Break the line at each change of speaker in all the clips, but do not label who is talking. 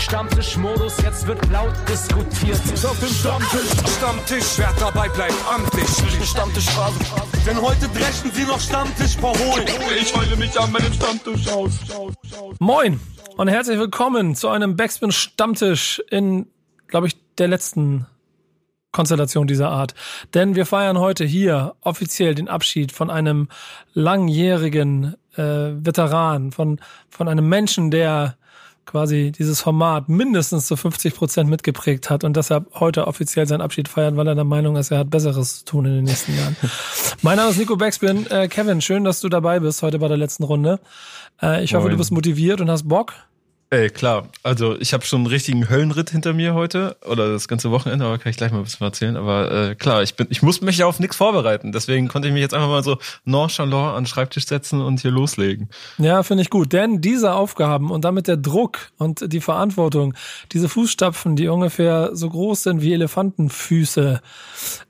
Stammtischmodus, jetzt wird laut diskutiert.
Ist auf dem Stammtisch, Stammtisch, wer dabei bleibt, amtlich. Stammtisch Denn heute dreschen sie noch Stammtisch verholen. Ich heule mich an meinem Stammtisch aus.
Moin und herzlich willkommen zu einem Backspin Stammtisch in, glaube ich, der letzten Konstellation dieser Art. Denn wir feiern heute hier offiziell den Abschied von einem langjährigen äh, Veteran, von, von einem Menschen, der quasi dieses Format mindestens zu 50 Prozent mitgeprägt hat und deshalb heute offiziell seinen Abschied feiert, weil er der Meinung ist, er hat Besseres zu tun in den nächsten Jahren. mein Name ist Nico Backspin. Äh, Kevin, schön, dass du dabei bist heute bei der letzten Runde. Äh, ich hoffe,
Moin.
du bist motiviert und hast Bock.
Ey, klar. Also ich habe schon einen richtigen Höllenritt hinter mir heute oder das ganze Wochenende, aber kann ich gleich mal ein bisschen erzählen. Aber äh, klar, ich bin, ich muss mich ja auf nichts vorbereiten. Deswegen konnte ich mich jetzt einfach mal so nonchalant an den Schreibtisch setzen und hier loslegen.
Ja, finde ich gut. Denn diese Aufgaben und damit der Druck und die Verantwortung, diese Fußstapfen, die ungefähr so groß sind wie Elefantenfüße,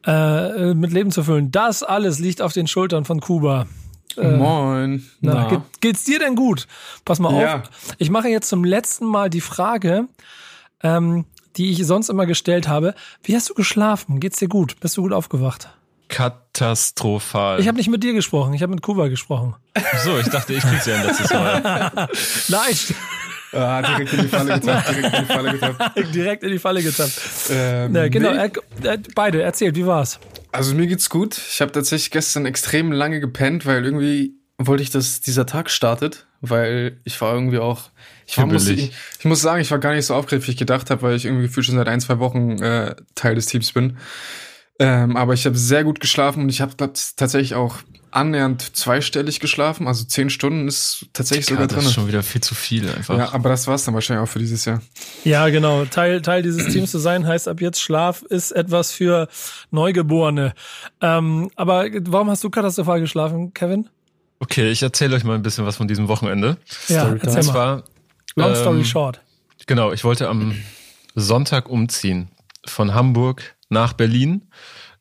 äh, mit Leben zu füllen, das alles liegt auf den Schultern von Kuba.
Moin.
Na,
Na.
Geht, geht's dir denn gut? Pass mal
Ja.
auf. Ich mache jetzt zum letzten Mal die Frage, ähm, die ich sonst immer gestellt habe. Wie hast du geschlafen? Geht's dir gut? Bist du gut aufgewacht?
Katastrophal.
Ich habe nicht mit dir gesprochen, ich habe mit Kuba gesprochen.
so, ich dachte, ich krieg's ja ein letztes Mal.
Nein,
Ah, direkt in die Falle getappt, direkt in die Falle getappt.
direkt in die Falle getappt.
Ähm,
Ja, genau,
nee.
äh, äh, beide, erzählt, wie war's?
Also mir geht's gut. Ich habe tatsächlich gestern extrem lange gepennt, weil irgendwie wollte ich, dass dieser Tag startet, weil ich war irgendwie auch. Ich, war, muss, ich, ich muss sagen, ich war gar nicht so aufgeregt, wie ich gedacht habe, weil ich irgendwie gefühlt schon seit ein, zwei Wochen äh, Teil des Teams bin. Ähm, aber ich habe sehr gut geschlafen und ich habe tatsächlich auch annähernd zweistellig geschlafen. Also zehn Stunden ist tatsächlich
Ja,
sogar
das
drin.
ist schon wieder viel zu viel einfach.
Ja, aber das war's dann wahrscheinlich auch für dieses Jahr.
Ja, genau. Teil, Teil dieses Teams zu sein heißt ab jetzt Schlaf ist etwas für Neugeborene. Ähm, aber warum hast du katastrophal geschlafen, Kevin?
Okay, ich erzähle euch mal ein bisschen was von diesem Wochenende.
Ja,
Storytime.
erzähl
Und
mal.
zwar
Long story
ähm,
short.
Genau, ich wollte am Sonntag umziehen von Hamburg nach Berlin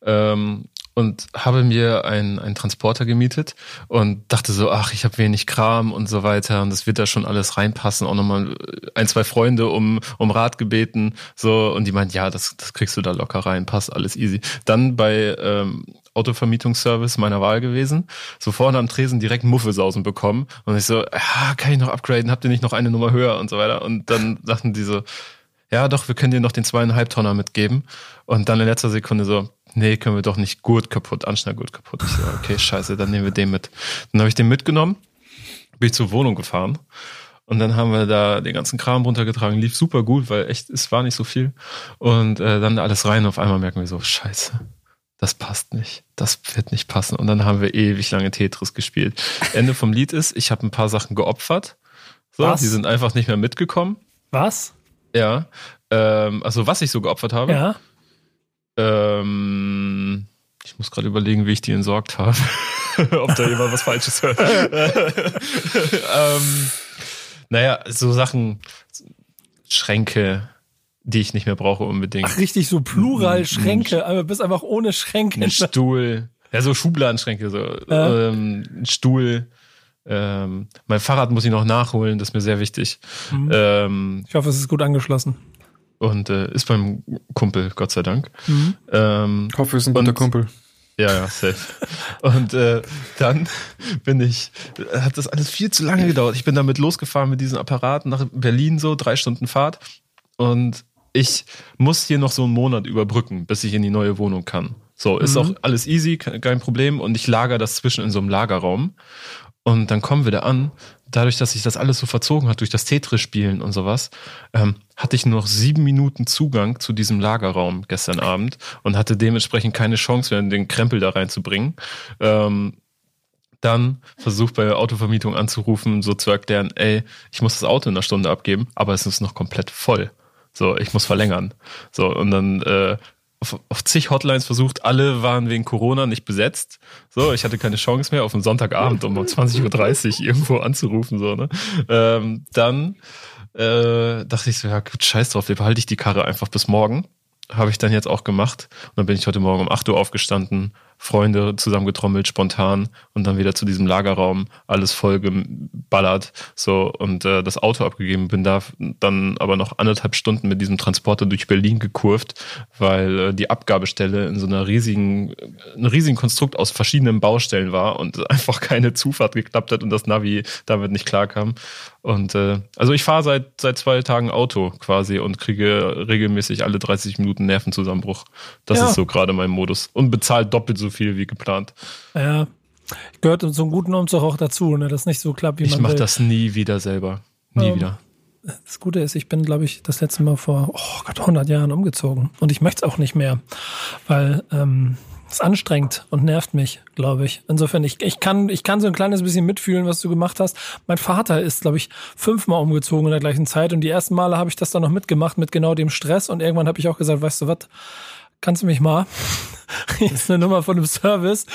ähm, und habe mir einen, einen Transporter gemietet und dachte so, ach, ich habe wenig Kram und so weiter und das wird da schon alles reinpassen. Auch nochmal ein, zwei Freunde um, um Rat gebeten so und die meinten, ja, das, das kriegst du da locker rein, passt, alles easy. Dann bei ähm, Autovermietungsservice meiner Wahl gewesen, so vorne am Tresen direkt Muffelsausen bekommen und ich so, ja, kann ich noch upgraden, habt ihr nicht noch eine Nummer höher und so weiter und dann sagten die so, ja doch, wir können dir noch den zweieinhalb Tonner mitgeben. Und dann in letzter Sekunde so, nee, können wir doch nicht Gurt kaputt, Anschnallgurt kaputt. Ich so, okay, scheiße, dann nehmen wir den mit. Dann habe ich den mitgenommen, bin ich zur Wohnung gefahren. Und dann haben wir da den ganzen Kram runtergetragen, lief super gut, weil echt, es war nicht so viel. Und äh, dann alles rein, auf einmal merken wir so, scheiße, das passt nicht, das wird nicht passen. Und dann haben wir ewig lange Tetris gespielt. Ende vom Lied ist, ich habe ein paar Sachen geopfert. So,
Was?
die sind einfach nicht mehr mitgekommen.
Was?
Ja. Ähm, also was ich so geopfert habe.
Ja.
Ähm, ich muss gerade überlegen, wie ich die entsorgt habe. Ob da jemand was Falsches hört. ähm, naja, so Sachen, Schränke, die ich nicht mehr brauche unbedingt.
Ach, richtig so plural Schränke, aber bist einfach ohne Schränke.
Ein Stuhl. Ja, so Schubladenschränke, so.
Ja.
Ähm, ein Stuhl. Ähm, mein Fahrrad muss ich noch nachholen, das ist mir sehr wichtig.
Mhm.
Ähm,
Ich hoffe, es ist gut angeschlossen.
Und äh, ist beim Kumpel, Gott sei Dank.
Mhm.
Ähm,
Ich hoffe, wir sind ein guter
Und-
Kumpel.
Ja, ja, safe. Und äh, dann bin ich, hat das alles viel zu lange gedauert. Ich bin damit losgefahren mit diesem Apparat nach Berlin, so drei Stunden Fahrt. Und ich muss hier noch so einen Monat überbrücken, bis ich in die neue Wohnung kann. So, ist
Mhm.
auch alles easy, ke- kein Problem. Und ich lager das zwischen in so einem Lagerraum. Und dann kommen wir da an. Dadurch, dass sich das alles so verzogen hat durch das Tetris-Spielen und sowas, ähm, hatte ich nur noch sieben Minuten Zugang zu diesem Lagerraum gestern Abend und hatte dementsprechend keine Chance mehr, den Krempel da reinzubringen. Ähm, dann versucht bei der Autovermietung anzurufen, so zu erklären, ey, ich muss das Auto in einer Stunde abgeben, aber es ist noch komplett voll. So, ich muss verlängern. So, und dann äh, auf, auf zig Hotlines versucht, alle waren wegen Corona nicht besetzt. So, ich hatte keine Chance mehr, auf einen Sonntagabend um 20.30 Uhr irgendwo anzurufen. So, ne? ähm, dann äh, dachte ich so, ja gut, scheiß drauf, behalte ich die Karre einfach bis morgen. Habe ich dann jetzt auch gemacht. Und dann bin ich heute Morgen um 8 Uhr aufgestanden, Freunde zusammengetrommelt, spontan und dann wieder zu diesem Lagerraum, alles voll geballert, so und äh, das Auto abgegeben, bin da dann aber noch anderthalb Stunden mit diesem Transporter durch Berlin gekurvt, weil äh, die Abgabestelle in so einer riesigen, einem riesigen Konstrukt aus verschiedenen Baustellen war und einfach keine Zufahrt geklappt hat und das Navi damit nicht klarkam. Und äh, also ich fahre seit seit zwei Tagen Auto quasi und kriege regelmäßig alle 30 Minuten Nervenzusammenbruch. Das ja. ist so gerade mein Modus. Und bezahlt doppelt so viel wie geplant.
Ja. Gehört zum guten Umzug auch dazu, ne? Das nicht so klappt, wie
ich
man.
Ich mache das nie wieder selber. Nie ähm, wieder.
Das Gute ist, ich bin, glaube ich, das letzte Mal vor oh Gott, 100 Jahren umgezogen. Und ich möchte es auch nicht mehr, weil ähm, ist anstrengend und nervt mich, glaube ich. Insofern, ich, ich, kann, ich kann so ein kleines bisschen mitfühlen, was du gemacht hast. Mein Vater ist, glaube ich, fünfmal umgezogen in der gleichen Zeit und die ersten Male habe ich das dann noch mitgemacht mit genau dem Stress und irgendwann habe ich auch gesagt, weißt du was, kannst du mich mal? Hier ist eine Nummer von einem Service,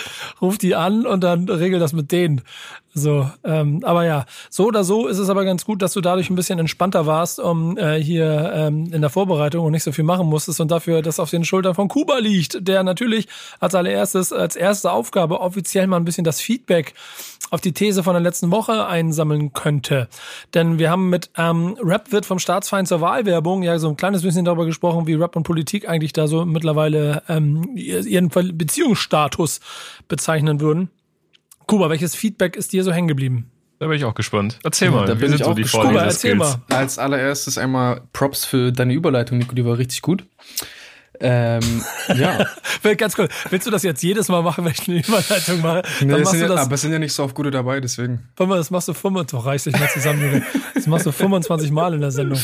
ruf die an und dann regel das mit denen. So, ähm, aber ja, so oder so ist es aber ganz gut, dass du dadurch ein bisschen entspannter warst, um äh, hier ähm, in der Vorbereitung und nicht so viel machen musstest und dafür das auf den Schultern von Kuba liegt, der natürlich als allererstes, als erste Aufgabe offiziell mal ein bisschen das Feedback auf die These von der letzten Woche einsammeln könnte. Denn wir haben mit ähm, Rap wird vom Staatsfeind zur Wahlwerbung ja so ein kleines bisschen darüber gesprochen, wie Rap und Politik eigentlich da so mittlerweile ähm, ihren Beziehungsstatus bezeichnen würden. Kuba, welches Feedback ist dir so hängen geblieben?
Da bin ich auch gespannt. Erzähl mal,
da bin ich auch so gespannt. Kuba, erzähl mal. Als allererstes einmal Props für deine Überleitung, Nico, die war richtig gut. Ähm, ja.
Ganz cool. Willst du das jetzt jedes Mal machen, wenn ich eine Überleitung mache?
Nee, Dann machst du das, aber es sind ja nicht so oft gute dabei, deswegen.
Das machst du 25, doch reiß dich mal zusammen, Das machst du 25 Mal in der Sendung.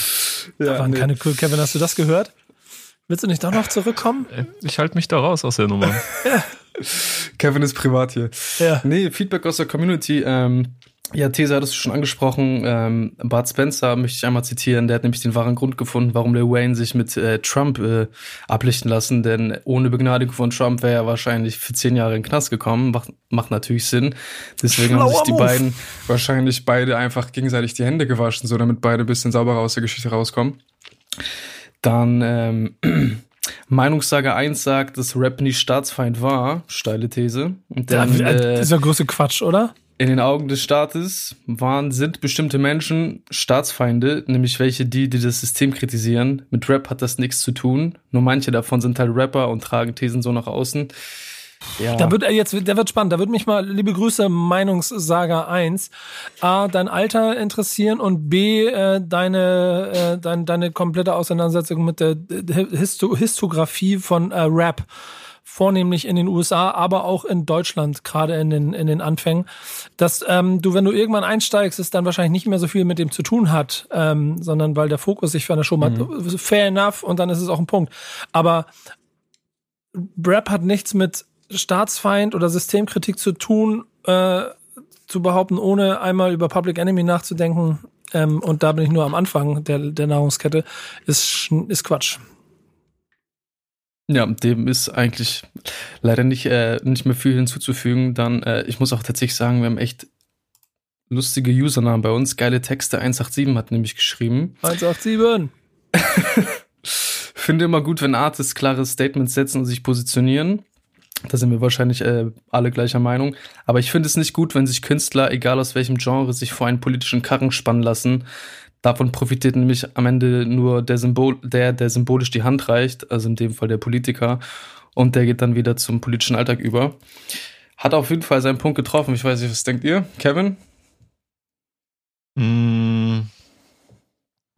Ja, da waren nee. keine cool. Kevin, hast du das gehört? Willst du nicht doch noch zurückkommen?
Ich halte mich da raus aus der Nummer.
ja. Kevin ist privat hier. Ja. Nee, Feedback aus der Community. Ähm, ja, These hattest du schon angesprochen. Ähm, Bart Spencer möchte ich einmal zitieren. Der hat nämlich den wahren Grund gefunden, warum Lil Wayne sich mit äh, Trump äh, ablichten lassen. Denn ohne Begnadigung von Trump wäre er wahrscheinlich für zehn Jahre in den Knast gekommen. Macht, macht natürlich Sinn. Deswegen Schlauer haben sich die Move. beiden wahrscheinlich beide einfach gegenseitig die Hände gewaschen, so damit beide ein bisschen sauberer aus der Geschichte rauskommen. Dann ähm, Meinungssage 1 sagt, dass Rap nicht Staatsfeind war. Steile These.
Und dann, ja, äh, das ist ja große Quatsch, oder?
In den Augen des Staates waren, sind bestimmte Menschen Staatsfeinde, nämlich welche, die, die das System kritisieren. Mit Rap hat das nichts zu tun. Nur manche davon sind halt Rapper und tragen Thesen so nach außen.
Ja. Da wird er jetzt, der wird spannend. Da wird mich mal, liebe Grüße, Meinungssager 1, A, dein Alter interessieren und B, äh, deine, äh, dein, deine komplette Auseinandersetzung mit der Histo Histografie von äh, Rap. Vornehmlich in den USA, aber auch in Deutschland, gerade in den, in den Anfängen. Dass ähm, du, wenn du irgendwann einsteigst, es dann wahrscheinlich nicht mehr so viel mit dem zu tun hat, ähm, sondern weil der Fokus sich für eine Show mhm. Fair enough und dann ist es auch ein Punkt. Aber Rap hat nichts mit Staatsfeind oder Systemkritik zu tun, äh, zu behaupten, ohne einmal über Public Enemy nachzudenken, ähm, und da bin ich nur am Anfang der, der Nahrungskette, ist, ist Quatsch.
Ja, dem ist eigentlich leider nicht, äh, nicht mehr viel hinzuzufügen. Dann, äh, ich muss auch tatsächlich sagen, wir haben echt lustige Usernamen bei uns. Geile Texte 187 hat nämlich geschrieben.
187!
Finde immer gut, wenn Artists klare Statements setzen und sich positionieren. Da sind wir wahrscheinlich äh, alle gleicher Meinung. Aber ich finde es nicht gut, wenn sich Künstler, egal aus welchem Genre, sich vor einen politischen Karren spannen lassen. Davon profitiert nämlich am Ende nur der Symbol, der, der symbolisch die Hand reicht, also in dem Fall der Politiker. Und der geht dann wieder zum politischen Alltag über. Hat auf jeden Fall seinen Punkt getroffen. Ich weiß nicht, was denkt ihr? Kevin?
Mmh.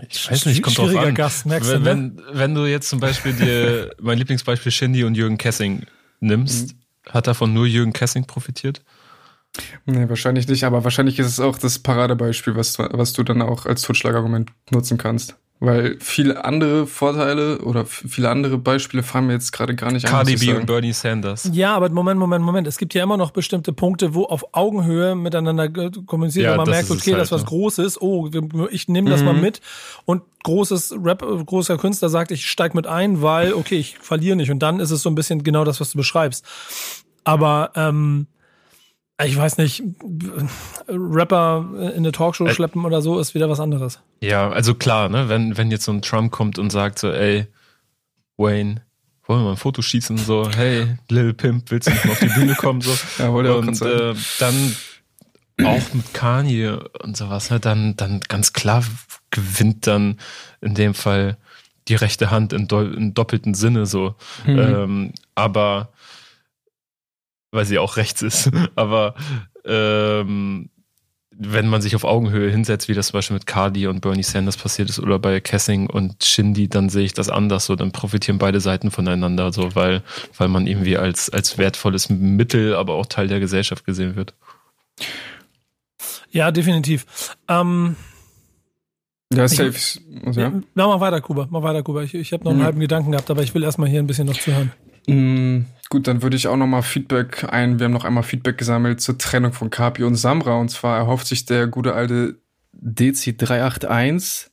Ich weiß nicht, kommt drauf an. Gast, wenn, du, ne? wenn, wenn du jetzt zum Beispiel dir mein Lieblingsbeispiel Shindy und Jürgen Kessing nimmst, mhm. hat davon nur Jürgen Kessing profitiert?
Nee, wahrscheinlich nicht, aber wahrscheinlich ist es auch das Paradebeispiel, was, was du dann auch als Totschlagargument nutzen kannst. Weil viele andere Vorteile oder viele andere Beispiele fallen mir jetzt gerade gar nicht
ein. Cardi B und Bernie Sanders.
Ja, aber Moment, Moment, Moment. Es gibt ja immer noch bestimmte Punkte, wo auf Augenhöhe miteinander kommuniziert, ja, man merkt, okay, halt, das was ne? Großes, oh, ich nehme das mhm. mal mit. Und großes Rap, großer Künstler sagt, ich steig mit ein, weil, okay, ich verliere nicht. Und dann ist es so ein bisschen genau das, was du beschreibst. Aber ähm, ich weiß nicht, Rapper in eine Talkshow äh, schleppen oder so ist wieder was anderes.
Ja, also klar, ne, wenn, wenn jetzt so ein Trump kommt und sagt so, ey, Wayne, wollen wir mal ein Foto schießen, so, hey, Lil Pimp, willst du nicht mal auf die Bühne kommen, so.
Ja,
und äh, dann auch mit Kanye und sowas, ne, dann, dann ganz klar gewinnt dann in dem Fall die rechte Hand im, do im doppelten Sinne so.
Mhm.
Ähm, aber weil sie auch rechts ist. aber ähm, wenn man sich auf Augenhöhe hinsetzt, wie das zum Beispiel mit Cardi und Bernie Sanders passiert ist oder bei Kessing und Shindy, dann sehe ich das anders. So, dann profitieren beide Seiten voneinander, so weil, weil man irgendwie als, als wertvolles Mittel, aber auch Teil der Gesellschaft gesehen wird.
Ja, definitiv. Ähm,
Ja,
Ich-
safe. Also, ja.
Na, mach weiter, Kuba. Mach weiter, Kuba. Ich, ich habe noch einen
Mhm.
halben Gedanken gehabt, aber ich will erstmal hier ein bisschen noch zuhören.
Mm, Gut, dann würde ich auch nochmal Feedback ein. Wir haben noch einmal Feedback gesammelt zur Trennung von Kapi und Samra. Und zwar erhofft sich der gute alte DC381.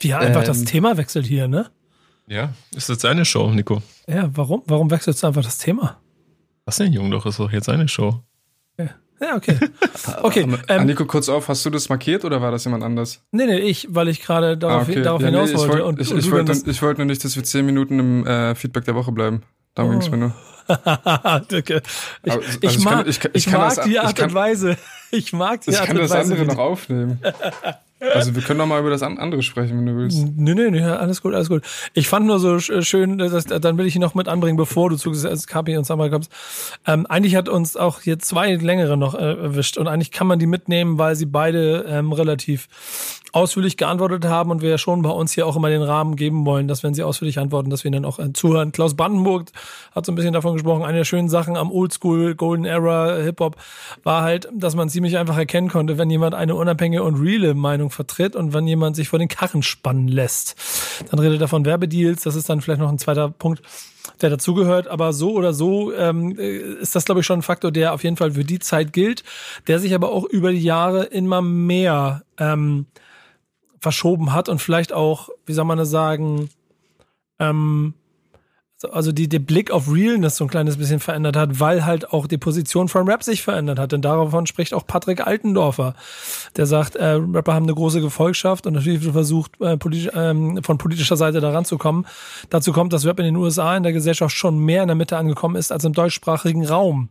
Wie er einfach
Ähm.
das Thema wechselt hier, ne?
Ja, ist das seine Show, Nico?
Ja, warum? Warum wechselst du einfach das Thema?
Was denn, Jung? Doch, ist doch jetzt seine Show.
Ja, okay. Okay,
Ähm,
ähm,
Nico, kurz auf, hast du das markiert oder war das jemand anders?
nee, nee, ich, weil ich gerade darauf, darauf
Ja, nee,
hinaus
ich
wollte.
ich, wollte, ich wollte nur nicht, dass wir zehn Minuten im äh, Feedback der Woche bleiben. Darum
Oh.
ging's mir nur.
Ich,
Aber- also
ich,
ich
mag,
kann- ich kann-
ich
ich kann
mag
das-
die
ich
Art
kann-
und Weise. Ich mag die
Ich
Art
kann
und
das
Weise.
andere
wie
noch
die-
aufnehmen. Also wir können noch mal über das an- andere sprechen, wenn du willst.
Nee, nee, nee, alles gut, alles gut. Ich fand nur so sch- schön, dass, dann will ich ihn noch mit anbringen, bevor du zu Kapi und Samra kommst. Ähm, eigentlich hat uns auch hier zwei längere noch äh, erwischt und eigentlich kann man die mitnehmen, weil sie beide ähm, relativ ausführlich geantwortet haben und wir ja schon bei uns hier auch immer den Rahmen geben wollen, dass wenn sie ausführlich antworten, dass wir ihnen dann auch äh, zuhören. Klaus Brandenburg hat so ein bisschen davon gesprochen, eine der schönen Sachen am Oldschool Golden Era Hip-Hop war halt, dass man ziemlich einfach erkennen konnte, wenn jemand eine unabhängige und reale Meinung vertritt und wenn jemand sich vor den Karren spannen lässt. Dann redet er von Werbedeals, das ist dann vielleicht noch ein zweiter Punkt, der dazugehört, aber so oder so ähm, äh, ist das, glaube ich, schon ein Faktor, der auf jeden Fall für die Zeit gilt, der sich aber auch über die Jahre immer mehr ähm, verschoben hat und vielleicht auch, wie soll man das sagen, ähm, also die, der Blick auf Realness so ein kleines bisschen verändert hat, weil halt auch die Position von Rap sich verändert hat. Denn davon spricht auch Patrick Altendorfer, der sagt, äh, Rapper haben eine große Gefolgschaft und natürlich versucht, äh, politisch, ähm, von politischer Seite da ranzukommen. Dazu kommt, dass Rap in den USA in der Gesellschaft schon mehr in der Mitte angekommen ist als im deutschsprachigen Raum.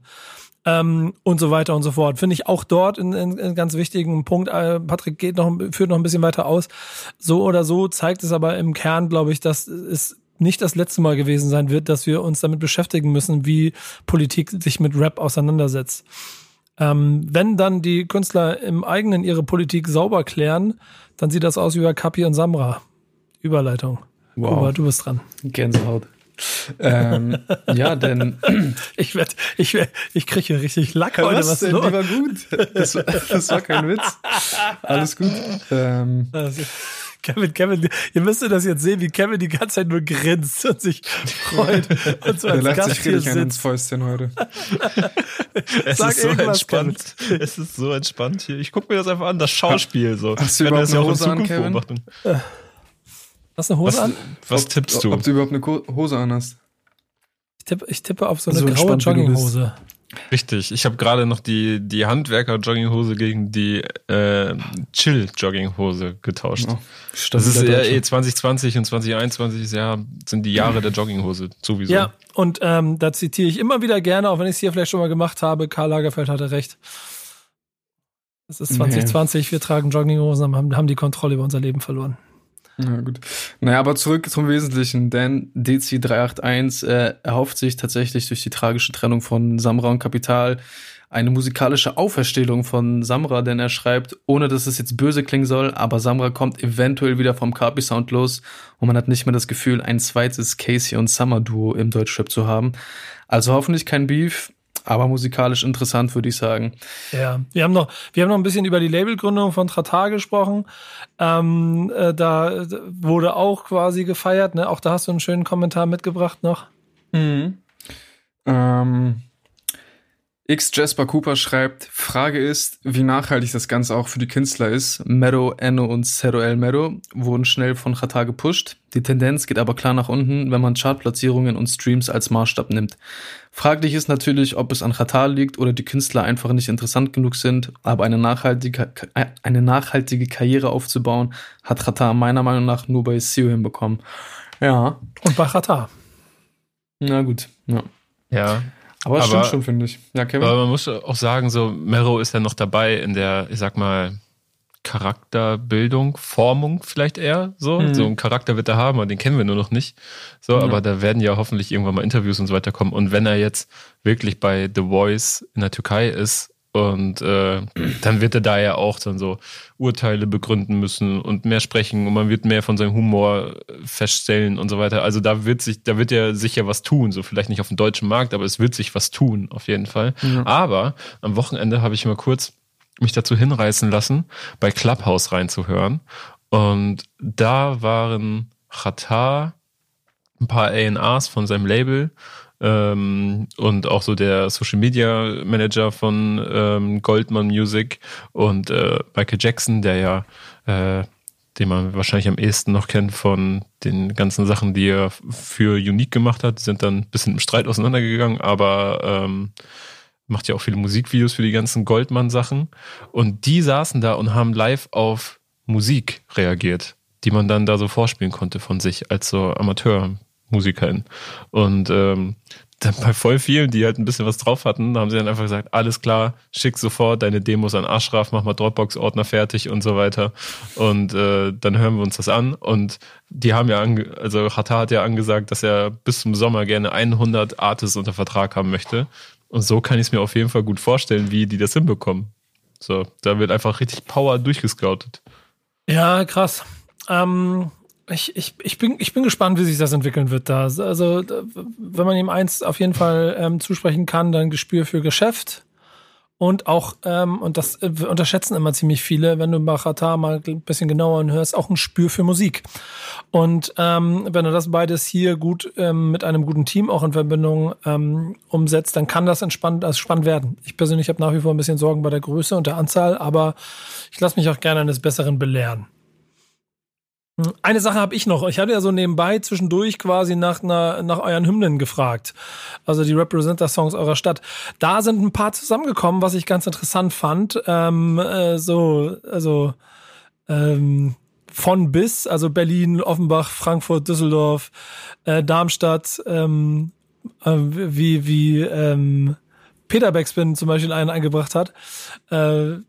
Ähm, und so weiter und so fort. Finde ich auch dort einen, einen einen ganz wichtigen Punkt. Äh, Patrick geht noch, führt noch ein bisschen weiter aus. So oder so zeigt es aber im Kern, glaube ich, dass es nicht das letzte Mal gewesen sein wird, dass wir uns damit beschäftigen müssen, wie Politik sich mit Rap auseinandersetzt. Ähm, wenn dann die Künstler im eigenen ihre Politik sauber klären, dann sieht das aus wie bei Kapi und Samra. Überleitung.
Wow.
Kuba, du bist dran.
Gänsehaut. ähm, ja, denn
Ich werd, ich werd, ich kriege hier richtig Lack heute. Was,
denn?
los?
Die war gut. Das, war- das war kein Witz. Alles gut. Ähm,
Kevin, Kevin, ihr müsstet das jetzt sehen, wie Kevin die ganze Zeit nur grinst und sich freut und so
der
als
lacht
Gast
sich
hier
ein ins
sitzt.
Fäustchen heute.
Es
Sag
ist so entspannt. Es ist so entspannt hier. Ich gucke mir das einfach an, das Schauspiel so.
Hast du
Ich kann
überhaupt
das ja
eine Hose an, Kevin?
beobachten.
Hast du eine Hose
Was,
an?
was
ob,
tippst du?
Ob du überhaupt eine Hose an hast.
Ich tippe, ich tippe auf so eine
So
graue
du bist.
Richtig. Ich habe gerade noch die, die Handwerker-Jogginghose gegen die äh, Chill-Jogginghose getauscht.
Oh,
das ist ja eh 2020 und 2021 ist ja, sind die Jahre der Jogginghose sowieso.
Ja, und ähm, da zitiere ich immer wieder gerne, auch wenn ich es hier vielleicht schon mal gemacht habe, Karl Lagerfeld hatte recht. Es ist 2020, wir tragen Jogginghosen, haben, haben die Kontrolle über unser Leben verloren.
Ja, gut. Naja, aber zurück zum Wesentlichen, denn DC381 äh, erhofft sich tatsächlich durch die tragische Trennung von Samra und Kapital eine musikalische Auferstehung von Samra, denn er schreibt, ohne dass es jetzt böse klingen soll, aber Samra kommt eventuell wieder vom Kapi-Sound los und man hat nicht mehr das Gefühl, ein zweites Casey und Summer-Duo im Deutschrap zu haben. Also hoffentlich kein Beef, aber musikalisch interessant, würde ich sagen.
Ja, wir haben noch, wir haben noch ein bisschen über die Labelgründung von Tratar gesprochen. Ähm, äh, da wurde auch quasi gefeiert, ne? Auch da hast du einen schönen Kommentar mitgebracht noch.
Mhm. Ähm, X Jasper Cooper schreibt, Frage ist, wie nachhaltig das Ganze auch für die Künstler ist. Mero, Enno und Zero El Mero wurden schnell von Qatar gepusht. Die Tendenz geht aber klar nach unten, wenn man Chartplatzierungen und Streams als Maßstab nimmt. Fraglich ist natürlich, ob es an Qatar liegt oder die Künstler einfach nicht interessant genug sind, aber eine nachhaltige, eine nachhaltige Karriere aufzubauen, hat Qatar meiner Meinung nach nur bei SEO hinbekommen. Ja,
Und bei Tratar.
Na gut, ja.
Ja.
Aber das
Aber-
stimmt schon, finde ich. Ja, Kevin?
Aber man muss auch sagen, so Mero ist ja noch dabei in der, ich sag mal, Charakterbildung, Formung vielleicht eher so.
Mhm.
So einen Charakter wird er haben, aber den kennen wir nur noch nicht. So,
Ja.
aber da werden ja hoffentlich irgendwann mal Interviews und so weiter kommen. Und wenn er jetzt wirklich bei The Voice in der Türkei ist und äh, dann wird er da ja auch dann so Urteile begründen müssen und mehr sprechen und man wird mehr von seinem Humor feststellen und so weiter. Also da wird sich, da wird ja sicher was tun. So vielleicht nicht auf dem deutschen Markt, aber es wird sich was tun, auf jeden Fall.
Ja.
Aber am Wochenende habe ich mal kurz mich dazu hinreißen lassen, bei Clubhouse reinzuhören. Und da waren Qatar, ein paar A&Rs von seinem Label ähm, und auch so der Social Media Manager von ähm, Goldman Music und äh, Michael Jackson, der ja, äh, den man wahrscheinlich am ehesten noch kennt von den ganzen Sachen, die er für Unique gemacht hat, Die sind dann ein bisschen im Streit auseinandergegangen, aber ähm, macht ja auch viele Musikvideos für die ganzen Goldman-Sachen. Und die saßen da und haben live auf Musik reagiert, die man dann da so vorspielen konnte von sich als so Amateurmusikerin. Und ähm, dann bei voll vielen, die halt ein bisschen was drauf hatten, haben sie dann einfach gesagt, alles klar, schick sofort deine Demos an Ashraf, mach mal Dropbox-Ordner fertig und so weiter. Und äh, dann hören wir uns das an. Und die haben ja, ange also Hatta hat ja angesagt, dass er bis zum Sommer gerne 100 Artists unter Vertrag haben möchte. Und so kann ich es mir auf jeden Fall gut vorstellen, wie die das hinbekommen. So, da wird einfach richtig Power durchgescoutet.
Ja, krass. Ähm, ich, ich, ich, bin, ich bin gespannt, wie sich das entwickeln wird da. Also, wenn man ihm eins auf jeden Fall ähm, zusprechen kann, dann Gespür für Geschäft. Und auch, ähm, und das äh, unterschätzen immer ziemlich viele, wenn du Bachata mal ein bisschen genauer hörst, auch ein Spür für Musik. Und ähm, wenn du das beides hier gut ähm, mit einem guten Team auch in Verbindung ähm, umsetzt, dann kann das entspannt, also spannend werden. Ich persönlich habe nach wie vor ein bisschen Sorgen bei der Größe und der Anzahl, aber ich lasse mich auch gerne eines Besseren belehren. Eine Sache habe ich noch. Ich hatte ja so nebenbei zwischendurch quasi nach, einer, nach euren Hymnen gefragt. Also die Representer-Songs eurer Stadt. Da sind ein paar zusammengekommen, was ich ganz interessant fand. Ähm, äh, so, also ähm, von bis, also Berlin, Offenbach, Frankfurt, Düsseldorf, äh, Darmstadt, ähm, äh, wie, wie ähm, Peter Backspin zum Beispiel einen eingebracht hat. Äh,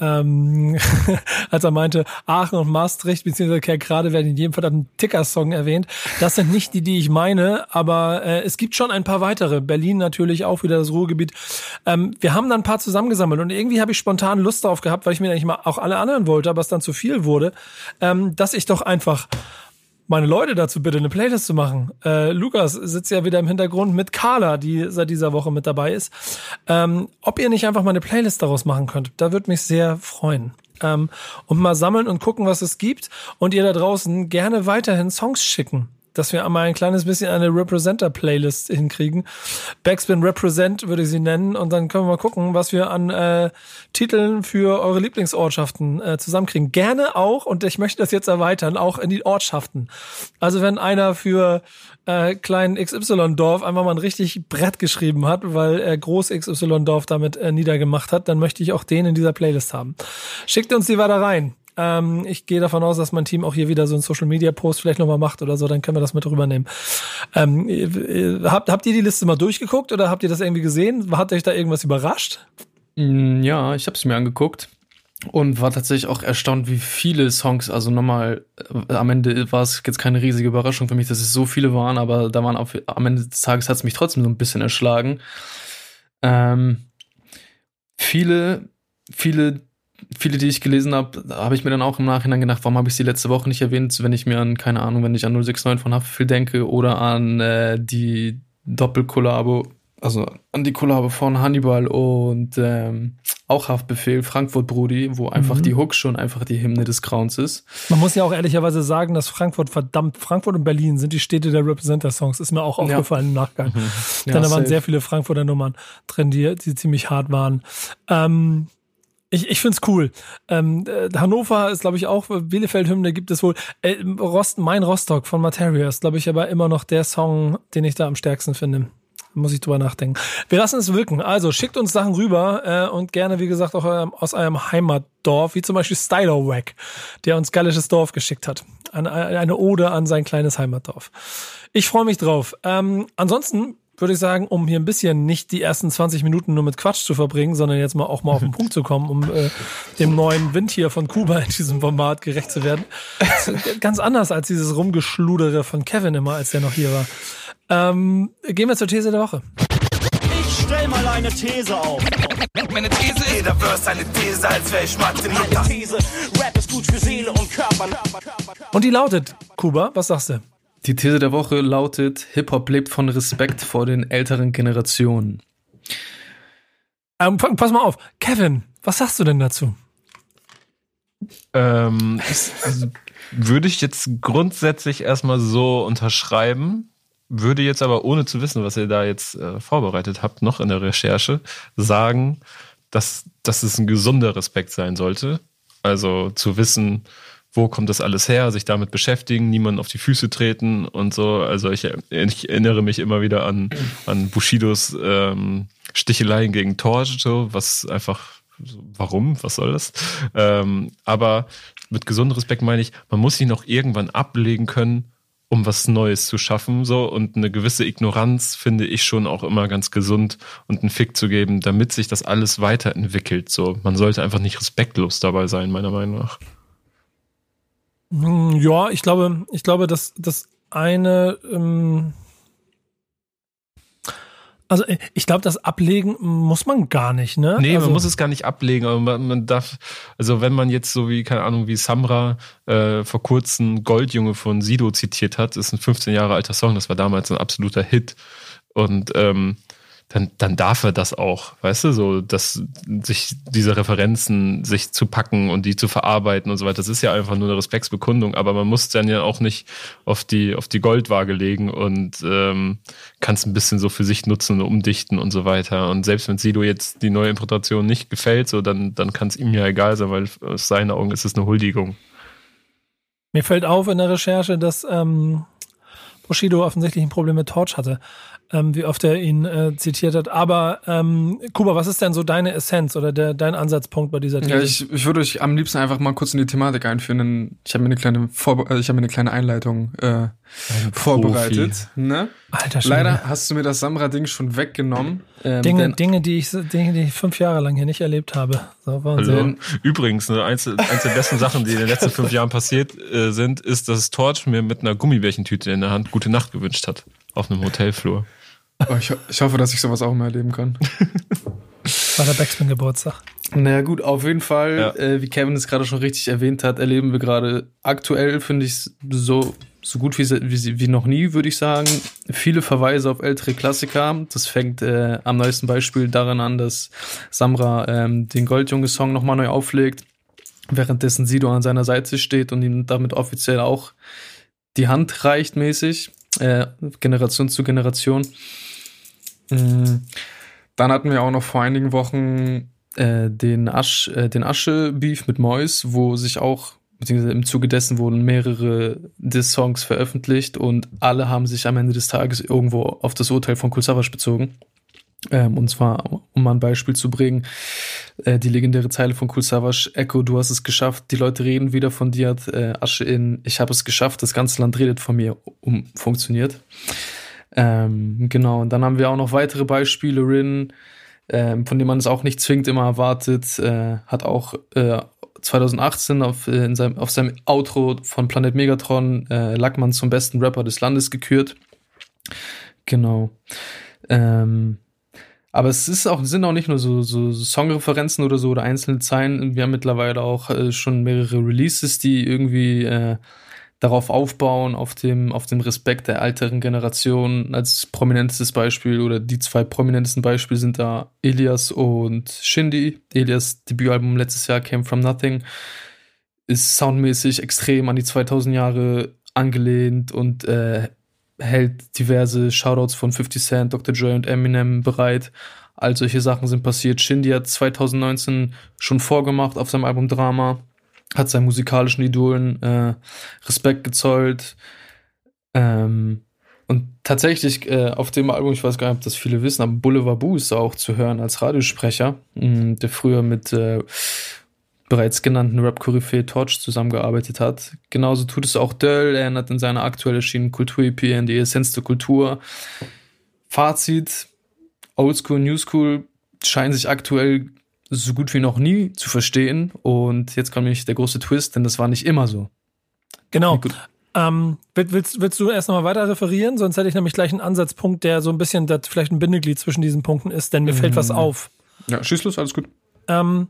ähm, als er meinte, Aachen und Maastricht beziehungsweise Kerkrade werden in jedem verdammten Ticker-Song erwähnt. Das sind nicht die, die ich meine, aber äh, es gibt schon ein paar weitere. Berlin natürlich auch wieder das Ruhrgebiet. Ähm, wir haben dann ein paar zusammengesammelt und irgendwie habe ich spontan Lust darauf gehabt, weil ich mir eigentlich mal auch alle anhören wollte, aber es dann zu viel wurde, ähm, dass ich doch einfach meine Leute dazu bitte, eine Playlist zu machen. Äh, Lukas sitzt ja wieder im Hintergrund mit Carla, die seit dieser Woche mit dabei ist. Ähm, ob ihr nicht einfach mal eine Playlist daraus machen könnt, da würde mich sehr freuen. Ähm, und mal sammeln und gucken, was es gibt. Und ihr da draußen gerne weiterhin Songs schicken. Dass wir einmal ein kleines bisschen eine Representer-Playlist hinkriegen. Backspin Represent würde ich sie nennen. Und dann können wir mal gucken, was wir an äh, Titeln für eure Lieblingsortschaften äh, zusammenkriegen. Gerne auch, und ich möchte das jetzt erweitern, auch in die Ortschaften. Also wenn einer für äh, kleinen XY-Dorf einfach mal ein richtig Brett geschrieben hat, weil er Groß XY-Dorf damit äh, niedergemacht hat, dann möchte ich auch den in dieser Playlist haben. Schickt uns die weiter rein. Ähm, ich gehe davon aus, dass mein Team auch hier wieder so einen Social-Media-Post vielleicht nochmal macht oder so, dann können wir das mit rübernehmen. Ähm, äh, habt, habt ihr die Liste mal durchgeguckt oder habt ihr das irgendwie gesehen? Hat euch da irgendwas überrascht?
Mm, Ja, ich habe es mir angeguckt und war tatsächlich auch erstaunt, wie viele Songs, also nochmal, äh, am Ende war es jetzt keine riesige Überraschung für mich, dass es so viele waren, aber da waren auf, am Ende des Tages hat es mich trotzdem so ein bisschen erschlagen. Ähm, viele, viele, viele, die ich gelesen habe, habe ich mir dann auch im Nachhinein gedacht, warum habe ich sie letzte Woche nicht erwähnt, wenn ich mir an, keine Ahnung, wenn ich an 069 von Haftbefehl denke oder an äh, die Doppelkollabo, also an die Kollabo von Hannibal und ähm, auch Haftbefehl, Frankfurt Brudi, wo einfach
Mhm.
die Hook schon einfach die Hymne des Grauens ist.
Man muss ja auch ehrlicherweise sagen, dass Frankfurt, verdammt, Frankfurt und Berlin sind die Städte der Representer-Songs. Ist mir auch
Ja.
aufgefallen im Nachgang.
Ja,
Denn da waren
safe.
sehr viele Frankfurter Nummern drin, die, die ziemlich hart waren. Ähm, ich, ich find's cool. Ähm, äh, Hannover ist, glaube ich, auch, Bielefeld-Hymne gibt es wohl. Äh, Rost, mein Rostock von Materia ist, glaube ich, aber immer noch der Song, den ich da am stärksten finde. muss ich drüber nachdenken. Wir lassen es wirken. Also schickt uns Sachen rüber äh, und gerne, wie gesagt, auch ähm, aus eurem Heimatdorf, wie zum Beispiel Stylowack, der uns Gallisches Dorf geschickt hat. Eine, eine Ode an sein kleines Heimatdorf. Ich freue mich drauf. Ähm, ansonsten würde ich sagen, um hier ein bisschen nicht die ersten 20 Minuten nur mit Quatsch zu verbringen, sondern jetzt mal auch mal auf den Punkt zu kommen, um äh, dem neuen Wind hier von Kuba in diesem Format gerecht zu werden. Ganz anders als dieses Rumgeschludere von Kevin immer, als der noch hier war. Ähm, gehen wir zur These der Woche.
Ich stell mal eine These auf.
Meine These ist, jeder Verse eine These, als wäre ich Mathe.
Meine These, Rap ist gut für Seele und Körper.
Und die lautet, Kuba, was sagst du?
Die These der Woche lautet, Hip-Hop lebt von Respekt vor den älteren Generationen.
Ähm, pass mal auf, Kevin, was sagst du denn dazu?
Ähm, also, würde ich jetzt grundsätzlich erstmal so unterschreiben, würde jetzt aber ohne zu wissen, was ihr da jetzt äh, vorbereitet habt, noch in der Recherche, sagen, dass, dass es ein gesunder Respekt sein sollte. Also zu wissen, wo kommt das alles her, sich damit beschäftigen, niemanden auf die Füße treten und so. Also ich, ich erinnere mich immer wieder an, an Bushidos ähm, Sticheleien gegen Torch, so, was einfach, warum, was soll das? Ähm, aber mit gesundem Respekt meine ich, man muss ihn auch irgendwann ablegen können, um was Neues zu schaffen, so und eine gewisse Ignoranz finde ich schon auch immer ganz gesund und einen Fick zu geben, damit sich das alles weiterentwickelt. So, man sollte einfach nicht respektlos dabei sein, meiner Meinung nach.
Hm, ja, ich glaube, ich glaube, dass das eine, ähm, also äh, ich glaube, das ablegen muss man gar nicht, ne?
Nee,
also,
man muss es gar nicht ablegen, aber man, man darf, also wenn man jetzt so wie, keine Ahnung, wie Samra äh, vor kurzem Goldjunge von Sido zitiert hat, ist ein 15 Jahre alter Song, das war damals ein absoluter Hit. Und ähm, dann, dann darf er das auch, weißt du, so, dass sich diese Referenzen sich zu packen und die zu verarbeiten und so weiter. Das ist ja einfach nur eine Respektsbekundung, aber man muss dann ja auch nicht auf die, auf die Goldwaage legen und ähm, kann es ein bisschen so für sich nutzen und umdichten und so weiter. Und selbst wenn Sido jetzt die neue Interpretation nicht gefällt, so, dann, dann kann es ihm ja egal sein, weil aus seinen Augen ist es eine Huldigung.
Mir fällt auf in der Recherche, dass ähm, Bushido offensichtlich ein Problem mit Torch hatte ähm, wie oft er ihn äh, zitiert hat. Aber ähm, Kuba, was ist denn so deine Essenz oder der, dein Ansatzpunkt bei dieser These?
Ja, ich, ich würde euch am liebsten einfach mal kurz in die Thematik einführen. Denn ich habe mir eine kleine Vorbe also ich habe mir eine kleine Einleitung äh, vorbereitet. Ne?
Alter
Schwede. Leider hast du mir das Samra-Ding schon weggenommen.
Ähm, Dinge, Dinge, die ich, Dinge, die ich fünf Jahre lang hier nicht erlebt habe. So,
Hallo. Übrigens, ne, eins, eins der besten Sachen, die in den letzten fünf Jahren passiert äh, sind, ist, dass Torch mir mit einer Gummibärchentüte in der Hand gute Nacht gewünscht hat. Auf einem Hotelflur.
Oh, ich, ich, hoffe, dass ich sowas auch mal erleben kann.
War der Backspin Geburtstag.
Naja, gut, auf jeden Fall, ja. äh, wie Kevin es gerade schon richtig erwähnt hat, erleben wir gerade aktuell, finde ich, so, so gut wie, wie, wie noch nie, würde ich sagen. Viele Verweise auf ältere Klassiker. Das fängt äh, am neuesten Beispiel daran an, dass Samra ähm, den Goldjunge-Song nochmal neu auflegt, währenddessen Sido an seiner Seite steht und ihm damit offiziell auch die Hand reicht mäßig, äh, Generation zu Generation. Mhm. Dann hatten wir auch noch vor einigen Wochen äh, den, Asch, äh, den Asche-Beef mit Mois, wo sich auch, beziehungsweise im Zuge dessen wurden mehrere Diss-Songs veröffentlicht und alle haben sich am Ende des Tages irgendwo auf das Urteil von Kul Savas bezogen. Ähm, und zwar, um mal ein Beispiel zu bringen, äh, die legendäre Zeile von Kul Savas, Echo, du hast es geschafft, die Leute reden wieder von dir, äh, Asche in, ich habe es geschafft, das ganze Land redet von mir, um funktioniert. Ähm, genau, und dann haben wir auch noch weitere Beispiele. Rin, ähm, von dem man es auch nicht zwingend immer erwartet, äh, hat auch äh, 2018 auf, äh, in seinem, auf seinem Outro von Planet Megatron äh, Lackmann zum besten Rapper des Landes gekürt. Genau. Ähm, aber es ist auch, sind auch nicht nur so, so Songreferenzen oder so oder einzelne Zeilen. Wir haben mittlerweile auch äh, schon mehrere Releases, die irgendwie äh, darauf aufbauen, auf dem, auf dem Respekt der älteren Generation. Als prominentestes Beispiel oder die zwei prominentesten Beispiele sind da Elias und Shindy. Elias Debütalbum letztes Jahr Came From Nothing ist soundmäßig extrem an die 2000 Jahre angelehnt und äh, hält diverse Shoutouts von 50 Cent, Dr. Dre und Eminem bereit. All solche Sachen sind passiert. Shindy hat 2019 schon vorgemacht auf seinem Album Drama hat seinen musikalischen Idolen äh, Respekt gezollt. Ähm, Und tatsächlich äh, auf dem Album, ich weiß gar nicht, ob das viele wissen, aber Boulevard Boo ist auch zu hören als Radiosprecher, mh, der früher mit äh, bereits genannten Rap-Koryphäe Torch zusammengearbeitet hat. Genauso tut es auch Döll, er erinnert in seiner aktuell erschienenen Kultur-EP an die Essenz der Kultur. Fazit, Oldschool, Newschool scheinen sich aktuell so gut wie noch nie zu verstehen. Und jetzt kommt nämlich der große Twist, denn das war nicht immer so.
Genau. Ähm, willst, willst du erst nochmal weiter referieren? Sonst hätte ich nämlich gleich einen Ansatzpunkt, der so ein bisschen das vielleicht ein Bindeglied zwischen diesen Punkten ist, denn mir fällt was auf.
Ja, schieß los, alles gut.
Ähm,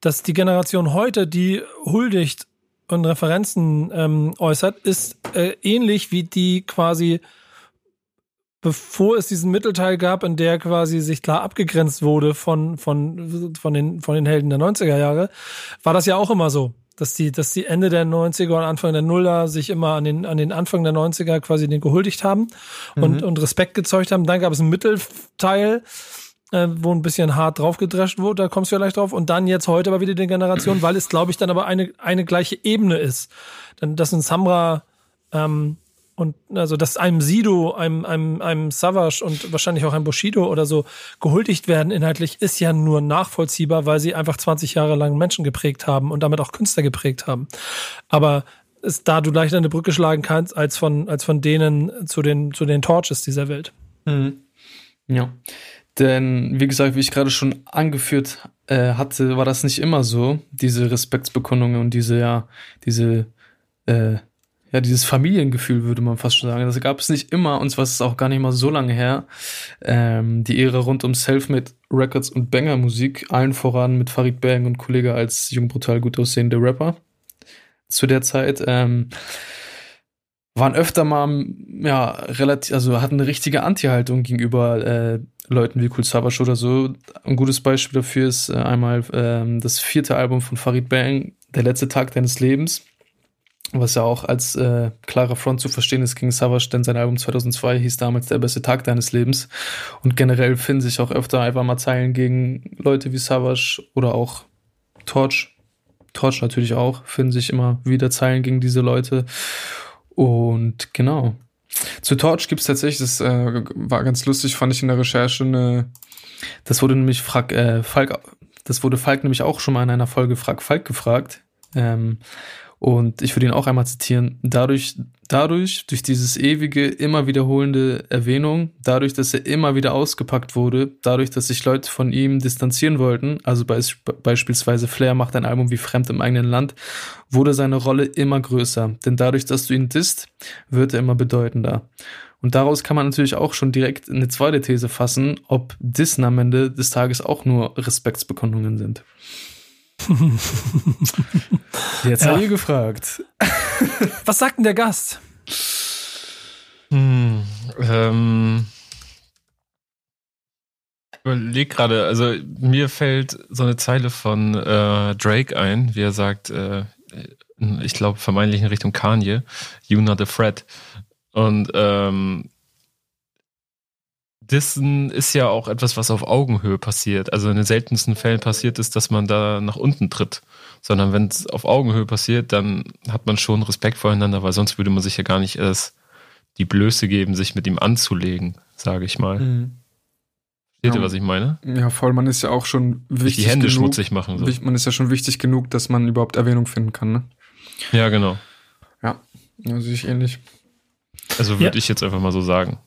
dass die Generation heute, die huldigt und Referenzen ähm, äußert, ist äh, ähnlich wie die quasi bevor es diesen Mittelteil gab, in der quasi sich klar abgegrenzt wurde von, von, von, den, von den Helden der 90er Jahre, war das ja auch immer so. Dass die, dass die Ende der 90er und Anfang der Nuller sich immer an den, an den Anfang der 90er quasi den gehuldigt haben und, und Respekt gezeugt haben. Dann gab es einen Mittelteil, äh, wo ein bisschen hart draufgedrescht wurde, da kommst du vielleicht drauf. Und dann jetzt heute aber wieder die Generation, weil es, glaube ich, dann aber eine, eine gleiche Ebene ist. Dann, dass ein Samra ähm, und also dass einem Sido, einem, einem, einem Savage und wahrscheinlich auch einem Bushido oder so gehuldigt werden inhaltlich, ist ja nur nachvollziehbar, weil sie einfach 20 Jahre lang Menschen geprägt haben und damit auch Künstler geprägt haben. Aber ist da du leichter eine Brücke schlagen kannst, als von, als von denen zu den, zu den Torches dieser Welt.
Ja. Denn, wie gesagt, wie ich gerade schon angeführt äh, hatte, war das nicht immer so, diese Respektsbekundungen und diese, ja, diese, äh, ja, dieses Familiengefühl, würde man fast schon sagen. Das gab es nicht immer, und zwar ist es auch gar nicht mal so lange her. Ähm, die Ära rund um Selfmade Records und Banger-Musik, allen voran mit Farid Bang und Kollege als jung, brutal, gut aussehende Rapper zu der Zeit. Ähm, waren öfter mal, ja, relativ, also hatten eine richtige Anti-Haltung gegenüber äh, Leuten wie Cool Savage oder so. Ein gutes Beispiel dafür ist äh, einmal ähm, das vierte Album von Farid Bang, Der letzte Tag deines Lebens, was ja auch als äh, klare Front zu verstehen ist gegen Savage, denn sein Album 2002 hieß damals Der beste Tag deines Lebens. Und generell finden sich auch öfter einfach mal Zeilen gegen Leute wie Savage oder auch Torch. Torch natürlich auch, finden sich immer wieder Zeilen gegen diese Leute. Und genau. Zu Torch gibt's tatsächlich, das äh, war ganz lustig, fand ich in der Recherche eine, das wurde nämlich Frag, äh, Falk, das wurde Falk nämlich auch schon mal in einer Folge Frag Falk gefragt. Ähm, und ich würde ihn auch einmal zitieren. Dadurch, dadurch, durch dieses ewige, immer wiederholende Erwähnung, dadurch, dass er immer wieder ausgepackt wurde, dadurch, dass sich Leute von ihm distanzieren wollten, also beis beispielsweise Flair macht ein Album wie Fremd im eigenen Land, wurde seine Rolle immer größer. Denn dadurch, dass du ihn disst, wird er immer bedeutender. Und daraus kann man natürlich auch schon direkt eine zweite These fassen, ob Dissen am Ende des Tages auch nur Respektsbekundungen sind. Jetzt
Ja.
habt ihr gefragt.
Was sagt denn der Gast?
Hm, ähm, ich überleg gerade, also mir fällt so eine Zeile von äh, Drake ein, wie er sagt, äh, ich glaube vermeintlich in Richtung Kanye, you not a threat. Und ähm, Dissen ist ja auch etwas, was auf Augenhöhe passiert. Also in den seltensten Fällen passiert ist, dass man da nach unten tritt. Sondern wenn es auf Augenhöhe passiert, dann hat man schon Respekt voreinander, weil sonst würde man sich ja gar nicht erst die Blöße geben, sich mit ihm anzulegen, sage ich mal.
Mhm.
Versteht ihr,
Ja.
was ich meine?
Ja, voll, man ist ja auch schon wichtig
die Hände
genug.
schmutzig machen. So.
Man ist ja schon wichtig genug, dass man überhaupt Erwähnung finden kann, ne?
Ja, genau.
Ja, ja sehe ich ähnlich.
Also würde
Ja.
ich jetzt einfach mal so sagen.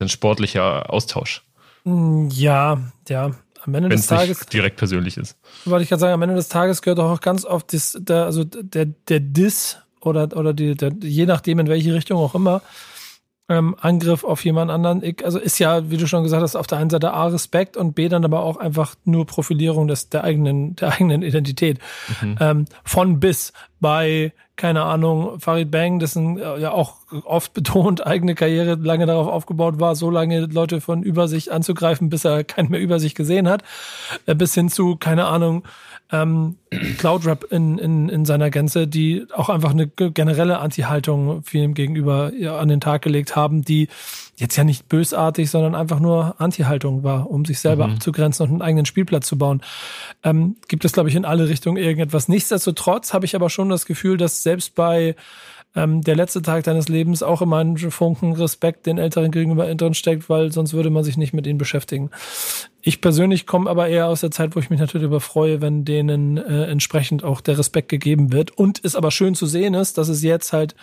Ein sportlicher Austausch,
Hm, Ja, ja. Am Ende
wenn
des
es
Tages
direkt persönlich ist.
wollte ich gerade sagen, am Ende des Tages gehört auch ganz oft das, der, also der, der Diss oder, oder die, der, je nachdem in welche Richtung auch immer, ähm, Angriff auf jemand anderen. Ich, also ist ja, wie du schon gesagt hast, auf der einen Seite A Respekt und B dann aber auch einfach nur Profilierung des, der eigenen, der eigenen Identität. Ähm, von bis bei, keine Ahnung, Farid Bang, dessen äh, ja auch oft betont eigene Karriere lange darauf aufgebaut war, so lange Leute von über sich anzugreifen, bis er keinen mehr über sich gesehen hat, äh, bis hin zu, keine Ahnung, ähm, Cloud Rap in, in, in seiner Gänze, die auch einfach eine ge- generelle Anti-Haltung vielem gegenüber an den Tag gelegt haben, die jetzt ja nicht bösartig, sondern einfach nur Anti-Haltung war, um sich selber abzugrenzen und einen eigenen Spielplatz zu bauen. Ähm, gibt es, glaube ich, in alle Richtungen irgendetwas. Nichtsdestotrotz habe ich aber schon das Gefühl, dass selbst bei ähm, der letzte Tag deines Lebens auch immer ein Funken Respekt den Älteren gegenüber drin steckt, weil sonst würde man sich nicht mit ihnen beschäftigen. Ich persönlich komme aber eher aus der Zeit, wo ich mich natürlich darüber freue, wenn denen äh, entsprechend auch der Respekt gegeben wird. Und es aber schön zu sehen ist, dass es jetzt halt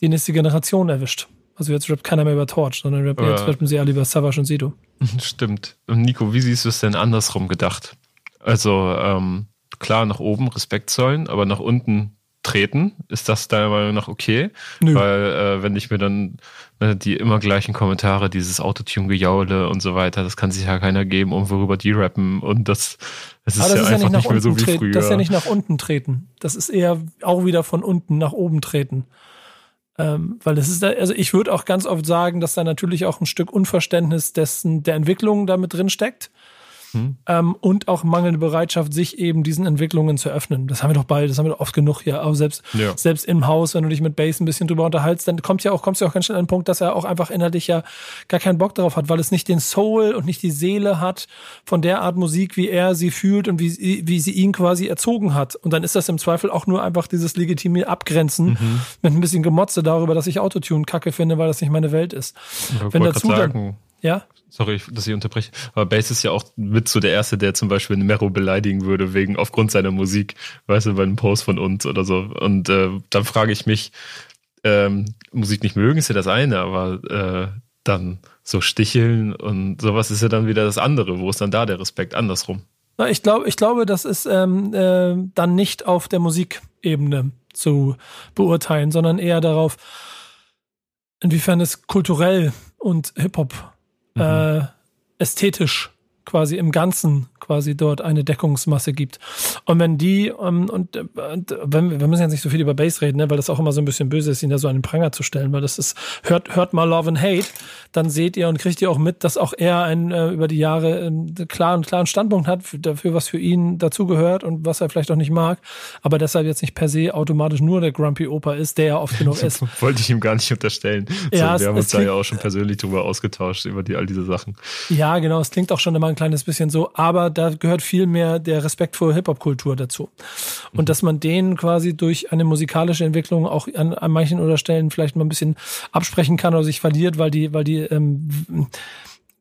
die nächste Generation erwischt. Also jetzt rappt keiner mehr über Torch, sondern rappen,
Ja.
jetzt rappen sie alle über Savage und Sido.
Stimmt. Und Nico, wie siehst du es denn andersrum gedacht? Also, ähm, klar, nach oben Respekt zollen, aber nach unten treten, ist das deiner Meinung nach okay?
Nö.
Weil, äh, wenn ich mir dann ne, die immer gleichen Kommentare, dieses Autotune-Gejaule und so weiter, das kann sich ja keiner geben, um worüber die rappen und das, das ist
das
ja
ist ja
einfach
nicht
mehr so wie
treten.
früher.
Das ist ja nicht nach unten treten. Das ist eher auch wieder von unten nach oben treten. Ähm, weil das ist, da, also ich würde auch ganz oft sagen, dass da natürlich auch ein Stück Unverständnis dessen, der Entwicklung damit drin steckt.
Hm.
Ähm, und auch mangelnde Bereitschaft, sich eben diesen Entwicklungen zu öffnen. Das haben wir doch beide, das haben wir doch oft genug hier. Auch selbst,
Ja.
selbst im Haus, wenn du dich mit Bass ein bisschen drüber unterhaltst, dann kommt ja auch, kommst ja auch ganz schnell an den Punkt, dass er auch einfach innerlich ja gar keinen Bock darauf hat, weil es nicht den Soul und nicht die Seele hat von der Art Musik, wie er sie fühlt und wie, sie- wie sie ihn quasi erzogen hat. Und dann ist das im Zweifel auch nur einfach dieses legitime Abgrenzen
Mhm.
mit ein bisschen Gemotze darüber, dass ich Autotune kacke finde, weil das nicht meine Welt ist.
Ich
wenn dazu
grad
dann-
sagen,
Ja?
Sorry, dass ich unterbreche. Aber Bass ist ja auch mit so der Erste, der zum Beispiel Mero beleidigen würde, wegen aufgrund seiner Musik, weißt du, bei einem Post von uns oder so. Und äh, dann frage ich mich, ähm, Musik nicht mögen ist ja das eine, aber äh, dann so sticheln und sowas ist ja dann wieder das andere. Wo ist dann da der Respekt andersrum?
Na, ich glaube, ich glaube, das ist ähm, äh, dann nicht auf der Musikebene zu beurteilen, sondern eher darauf, inwiefern es kulturell und Hip-Hop äh, ästhetisch quasi im Ganzen quasi dort eine Deckungsmasse gibt. Und wenn die, ähm, und, äh, wenn, wir müssen jetzt nicht so viel über Bass reden, ne, weil das auch immer so ein bisschen böse ist, ihn da so an den Pranger zu stellen, weil das ist, hört, hört mal Love and Hate, dann seht ihr und kriegt ihr auch mit, dass auch er ein, äh, über die Jahre einen klaren, klaren Standpunkt hat für- dafür, was für ihn dazugehört und was er vielleicht auch nicht mag, aber deshalb jetzt nicht per se automatisch nur der Grumpy Opa ist, der ja oft genug ist.
Wollte ich ihm gar nicht unterstellen.
Ja,
so,
es-
wir haben
es
uns da ja auch schon persönlich drüber ausgetauscht, über die, all diese Sachen.
Ja, genau, es klingt auch schon immer ein kleines bisschen so, aber da gehört viel mehr der Respekt vor Hip-Hop-Kultur dazu. Und dass man den quasi durch eine musikalische Entwicklung auch an, an manchen oder Stellen vielleicht mal ein bisschen absprechen kann oder sich verliert, weil die, weil die, ähm,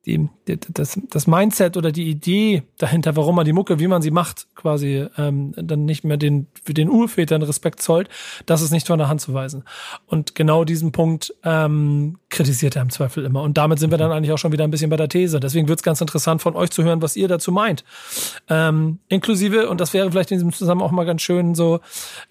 die, die das, das Mindset oder die Idee dahinter, warum man die Mucke, wie man sie macht, quasi ähm, dann nicht mehr den, für den Urvätern Respekt zollt, das ist nicht von der Hand zu weisen. Und genau diesen Punkt ähm, kritisiert er im Zweifel immer. Und damit sind wir dann eigentlich auch schon wieder ein bisschen bei der These. Deswegen wird es ganz interessant von euch zu hören, was ihr dazu meint. Ähm, inklusive, und das wäre vielleicht in diesem Zusammenhang auch mal ganz schön, so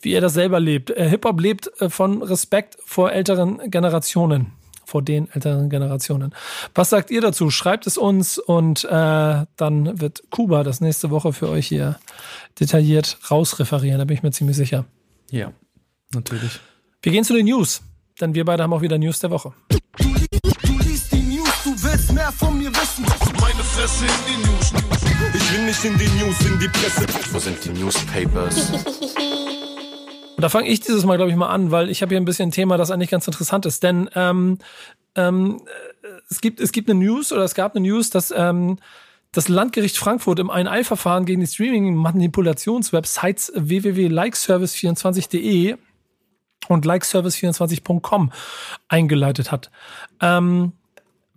wie ihr das selber lebt. Äh, Hip-Hop lebt äh, von Respekt vor älteren Generationen vor den älteren Generationen. Was sagt ihr dazu? Schreibt es uns und äh, dann wird Kuba das nächste Woche für euch hier detailliert rausreferieren, da bin ich mir ziemlich sicher.
Ja, natürlich.
Wir gehen zu den News, denn wir beide haben auch wieder News der Woche.
Du liest die News, du willst mehr von mir wissen. Meine Fresse in die News. Ich will nicht in die News, in die Presse.
Wo sind die Newspapers?
Und da fange ich dieses Mal, glaube ich, mal an, weil ich habe hier ein bisschen ein Thema, das eigentlich ganz interessant ist. Denn ähm, ähm, äh, es, gibt, es gibt eine News oder es gab eine News, dass ähm, das Landgericht Frankfurt im Ein-Eilverfahren gegen die Streaming-Manipulationswebsites www.likeservice24.de und likeservice24.com eingeleitet hat. Ähm,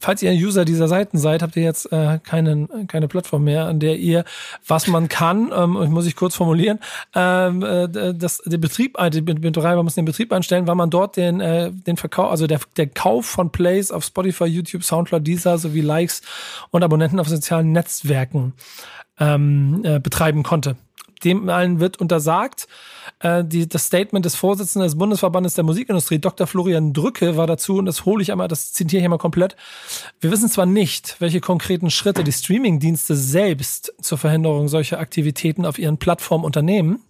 falls ihr ein User dieser Seiten seid, habt ihr jetzt äh, keinen, keine Plattform mehr, an der ihr, was man kann, ähm, muss ich kurz formulieren, ähm, äh, das, den Betrieb, äh, die Betreiber müssen den Betrieb einstellen, weil man dort den, äh, den Verkauf, also der, der Kauf von Plays auf Spotify, YouTube, Soundcloud, Deezer sowie Likes und Abonnenten auf sozialen Netzwerken ähm, äh, betreiben konnte. Dem allen wird untersagt. Äh, die, das Statement des Vorsitzenden des Bundesverbandes der Musikindustrie, Dr. Florian Drücke, war dazu, und das hole ich einmal, das zitiere ich einmal komplett. Wir wissen zwar nicht, welche konkreten Schritte die Streamingdienste selbst zur Verhinderung solcher Aktivitäten auf ihren Plattformen unternehmen,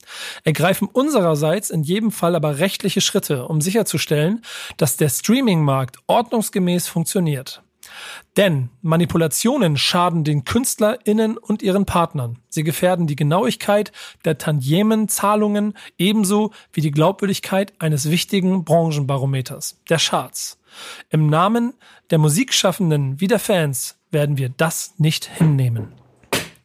ergreifen unsererseits in jedem Fall aber rechtliche Schritte, um sicherzustellen, dass der Streamingmarkt ordnungsgemäß funktioniert. Denn Manipulationen schaden den KünstlerInnen und ihren Partnern. Sie gefährden die Genauigkeit der Tantiemenzahlungen ebenso wie die Glaubwürdigkeit eines wichtigen Branchenbarometers, der Charts. Im Namen der Musikschaffenden wie der Fans werden wir das nicht hinnehmen.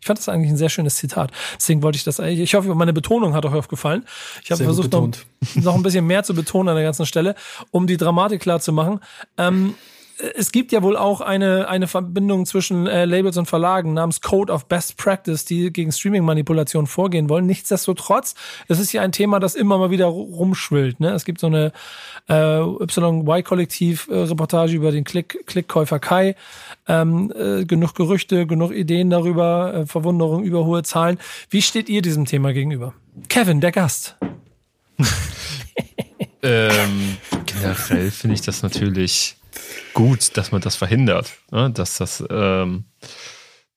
Ich fand das eigentlich ein sehr schönes Zitat. Deswegen wollte ich das eigentlich. Ich hoffe, meine Betonung hat euch aufgefallen. Ich habe versucht, noch, noch ein bisschen mehr zu betonen an der ganzen Stelle, um die Dramatik klar zu machen. Ähm, es gibt ja wohl auch eine, eine Verbindung zwischen äh, Labels und Verlagen namens Code of Best Practice, die gegen Streaming-Manipulation vorgehen wollen. Nichtsdestotrotz, es ist ja ein Thema, das immer mal wieder rumschwillt. Ne? Es gibt so eine äh, YY-Kollektiv-Reportage über den Klick Klickkäufer Kai. Ähm, äh, genug Gerüchte, genug Ideen darüber, äh, Verwunderung über hohe Zahlen. Wie steht ihr diesem Thema gegenüber? Kevin, der Gast.
Ähm, generell finde ich das natürlich gut, dass man das verhindert, ne? dass das, ähm,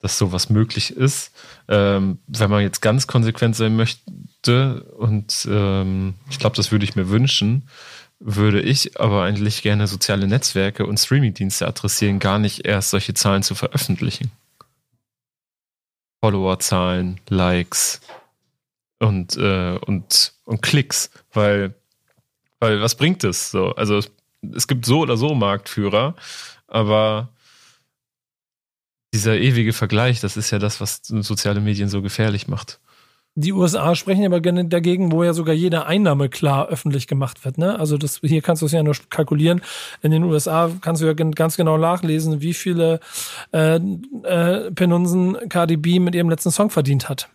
dass sowas möglich ist. Ähm, wenn man jetzt ganz konsequent sein möchte und ähm, ich glaube, das würde ich mir wünschen, würde ich aber eigentlich gerne soziale Netzwerke und Streamingdienste adressieren, gar nicht erst solche Zahlen zu veröffentlichen. Followerzahlen, Likes und, äh, und, und Klicks, weil, weil was bringt es so? Also es, es gibt so oder so Marktführer, aber dieser ewige Vergleich, das ist ja das, was soziale Medien so gefährlich macht.
Die USA sprechen aber dagegen, wo ja sogar jede Einnahme klar öffentlich gemacht wird. Ne? Also das, hier kannst du es ja nur kalkulieren. In den USA kannst du ja ganz genau nachlesen, wie viele äh, äh, Penunsen KDB mit ihrem letzten Song verdient hat.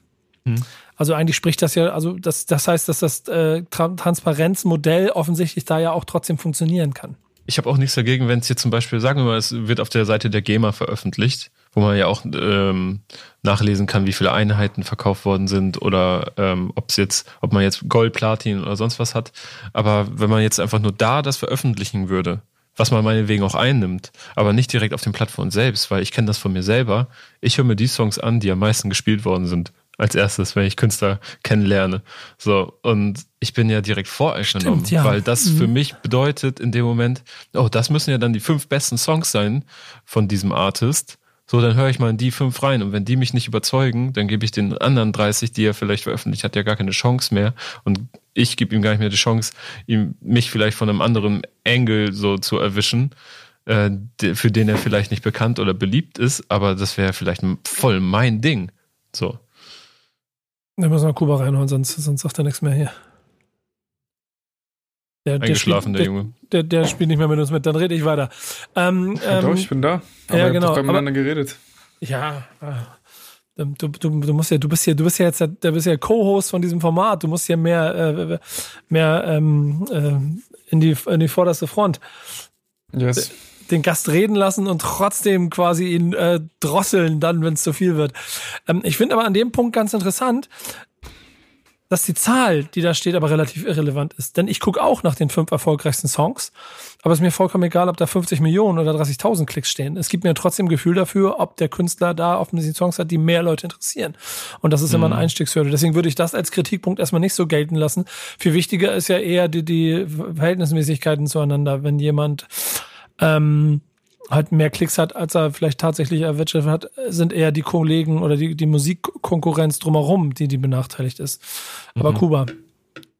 Hm.
Also eigentlich spricht das ja, also das, das heißt, dass das äh, Tra Transparenzmodell offensichtlich da ja auch trotzdem funktionieren kann.
Ich habe auch nichts dagegen, wenn es hier zum Beispiel, sagen wir mal, es wird auf der Seite der GEMA veröffentlicht, wo man ja auch ähm, nachlesen kann, wie viele Einheiten verkauft worden sind oder ähm, ob es jetzt, ob man jetzt Gold, Platin oder sonst was hat. Aber wenn man jetzt einfach nur da das veröffentlichen würde, was man meinetwegen auch einnimmt, aber nicht direkt auf den Plattformen selbst, weil ich kenne das von mir selber. Ich höre mir die Songs an, die am meisten gespielt worden sind. Als erstes, wenn ich Künstler kennenlerne. So, und ich bin ja direkt voreingenommen,
Stimmt, ja.
weil das
Mhm.
für mich bedeutet in dem Moment, oh, das müssen ja dann die fünf besten Songs sein von diesem Artist. So, dann höre ich mal in die fünf rein. Und wenn die mich nicht überzeugen, dann gebe ich den anderen 30, die er vielleicht veröffentlicht hat, ja gar keine Chance mehr. Und ich gebe ihm gar nicht mehr die Chance, ihm mich vielleicht von einem anderen Angle so zu erwischen, äh, für den er vielleicht nicht bekannt oder beliebt ist, aber das wäre vielleicht voll mein Ding. So.
Da müssen wir Kuba reinholen, sonst, sonst sagt er nichts mehr hier. Der,
Eingeschlafen, der,
spielt,
Junge.
Der, der, der spielt nicht mehr mit uns mit, dann rede ich weiter. Ähm,
Ja, doch,
ähm,
ich bin da. Aber
ja, genau,
doch
aber-
miteinander geredet.
Ja, äh, du, du, du musst ja, du bist ja, du bist ja jetzt, der, du bist ja Co-Host von diesem Format. Du musst ja mehr, äh, mehr ähm, äh, in die in die vorderste Front
Yes.
Den Gast reden lassen und trotzdem quasi ihn äh, drosseln, dann, wenn es zu viel wird. Ähm, ich finde aber an dem Punkt ganz interessant, dass die Zahl, die da steht, aber relativ irrelevant ist. Denn ich gucke auch nach den fünf erfolgreichsten Songs, aber es ist mir vollkommen egal, ob da 50 Millionen oder 30.000 Klicks stehen. Es gibt mir trotzdem ein Gefühl dafür, ob der Künstler da offensichtlich Songs hat, die mehr Leute interessieren. Und das ist immer eine Einstiegshürde. Deswegen würde ich das als Kritikpunkt erstmal nicht so gelten lassen. Viel wichtiger ist ja eher die, die Verhältnismäßigkeiten zueinander. Wenn jemand ähm, halt mehr Klicks hat, als er vielleicht tatsächlich erwirtschaftet hat, sind eher die Kollegen oder die, die Musikkonkurrenz drumherum, die die benachteiligt ist. Aber Kuba,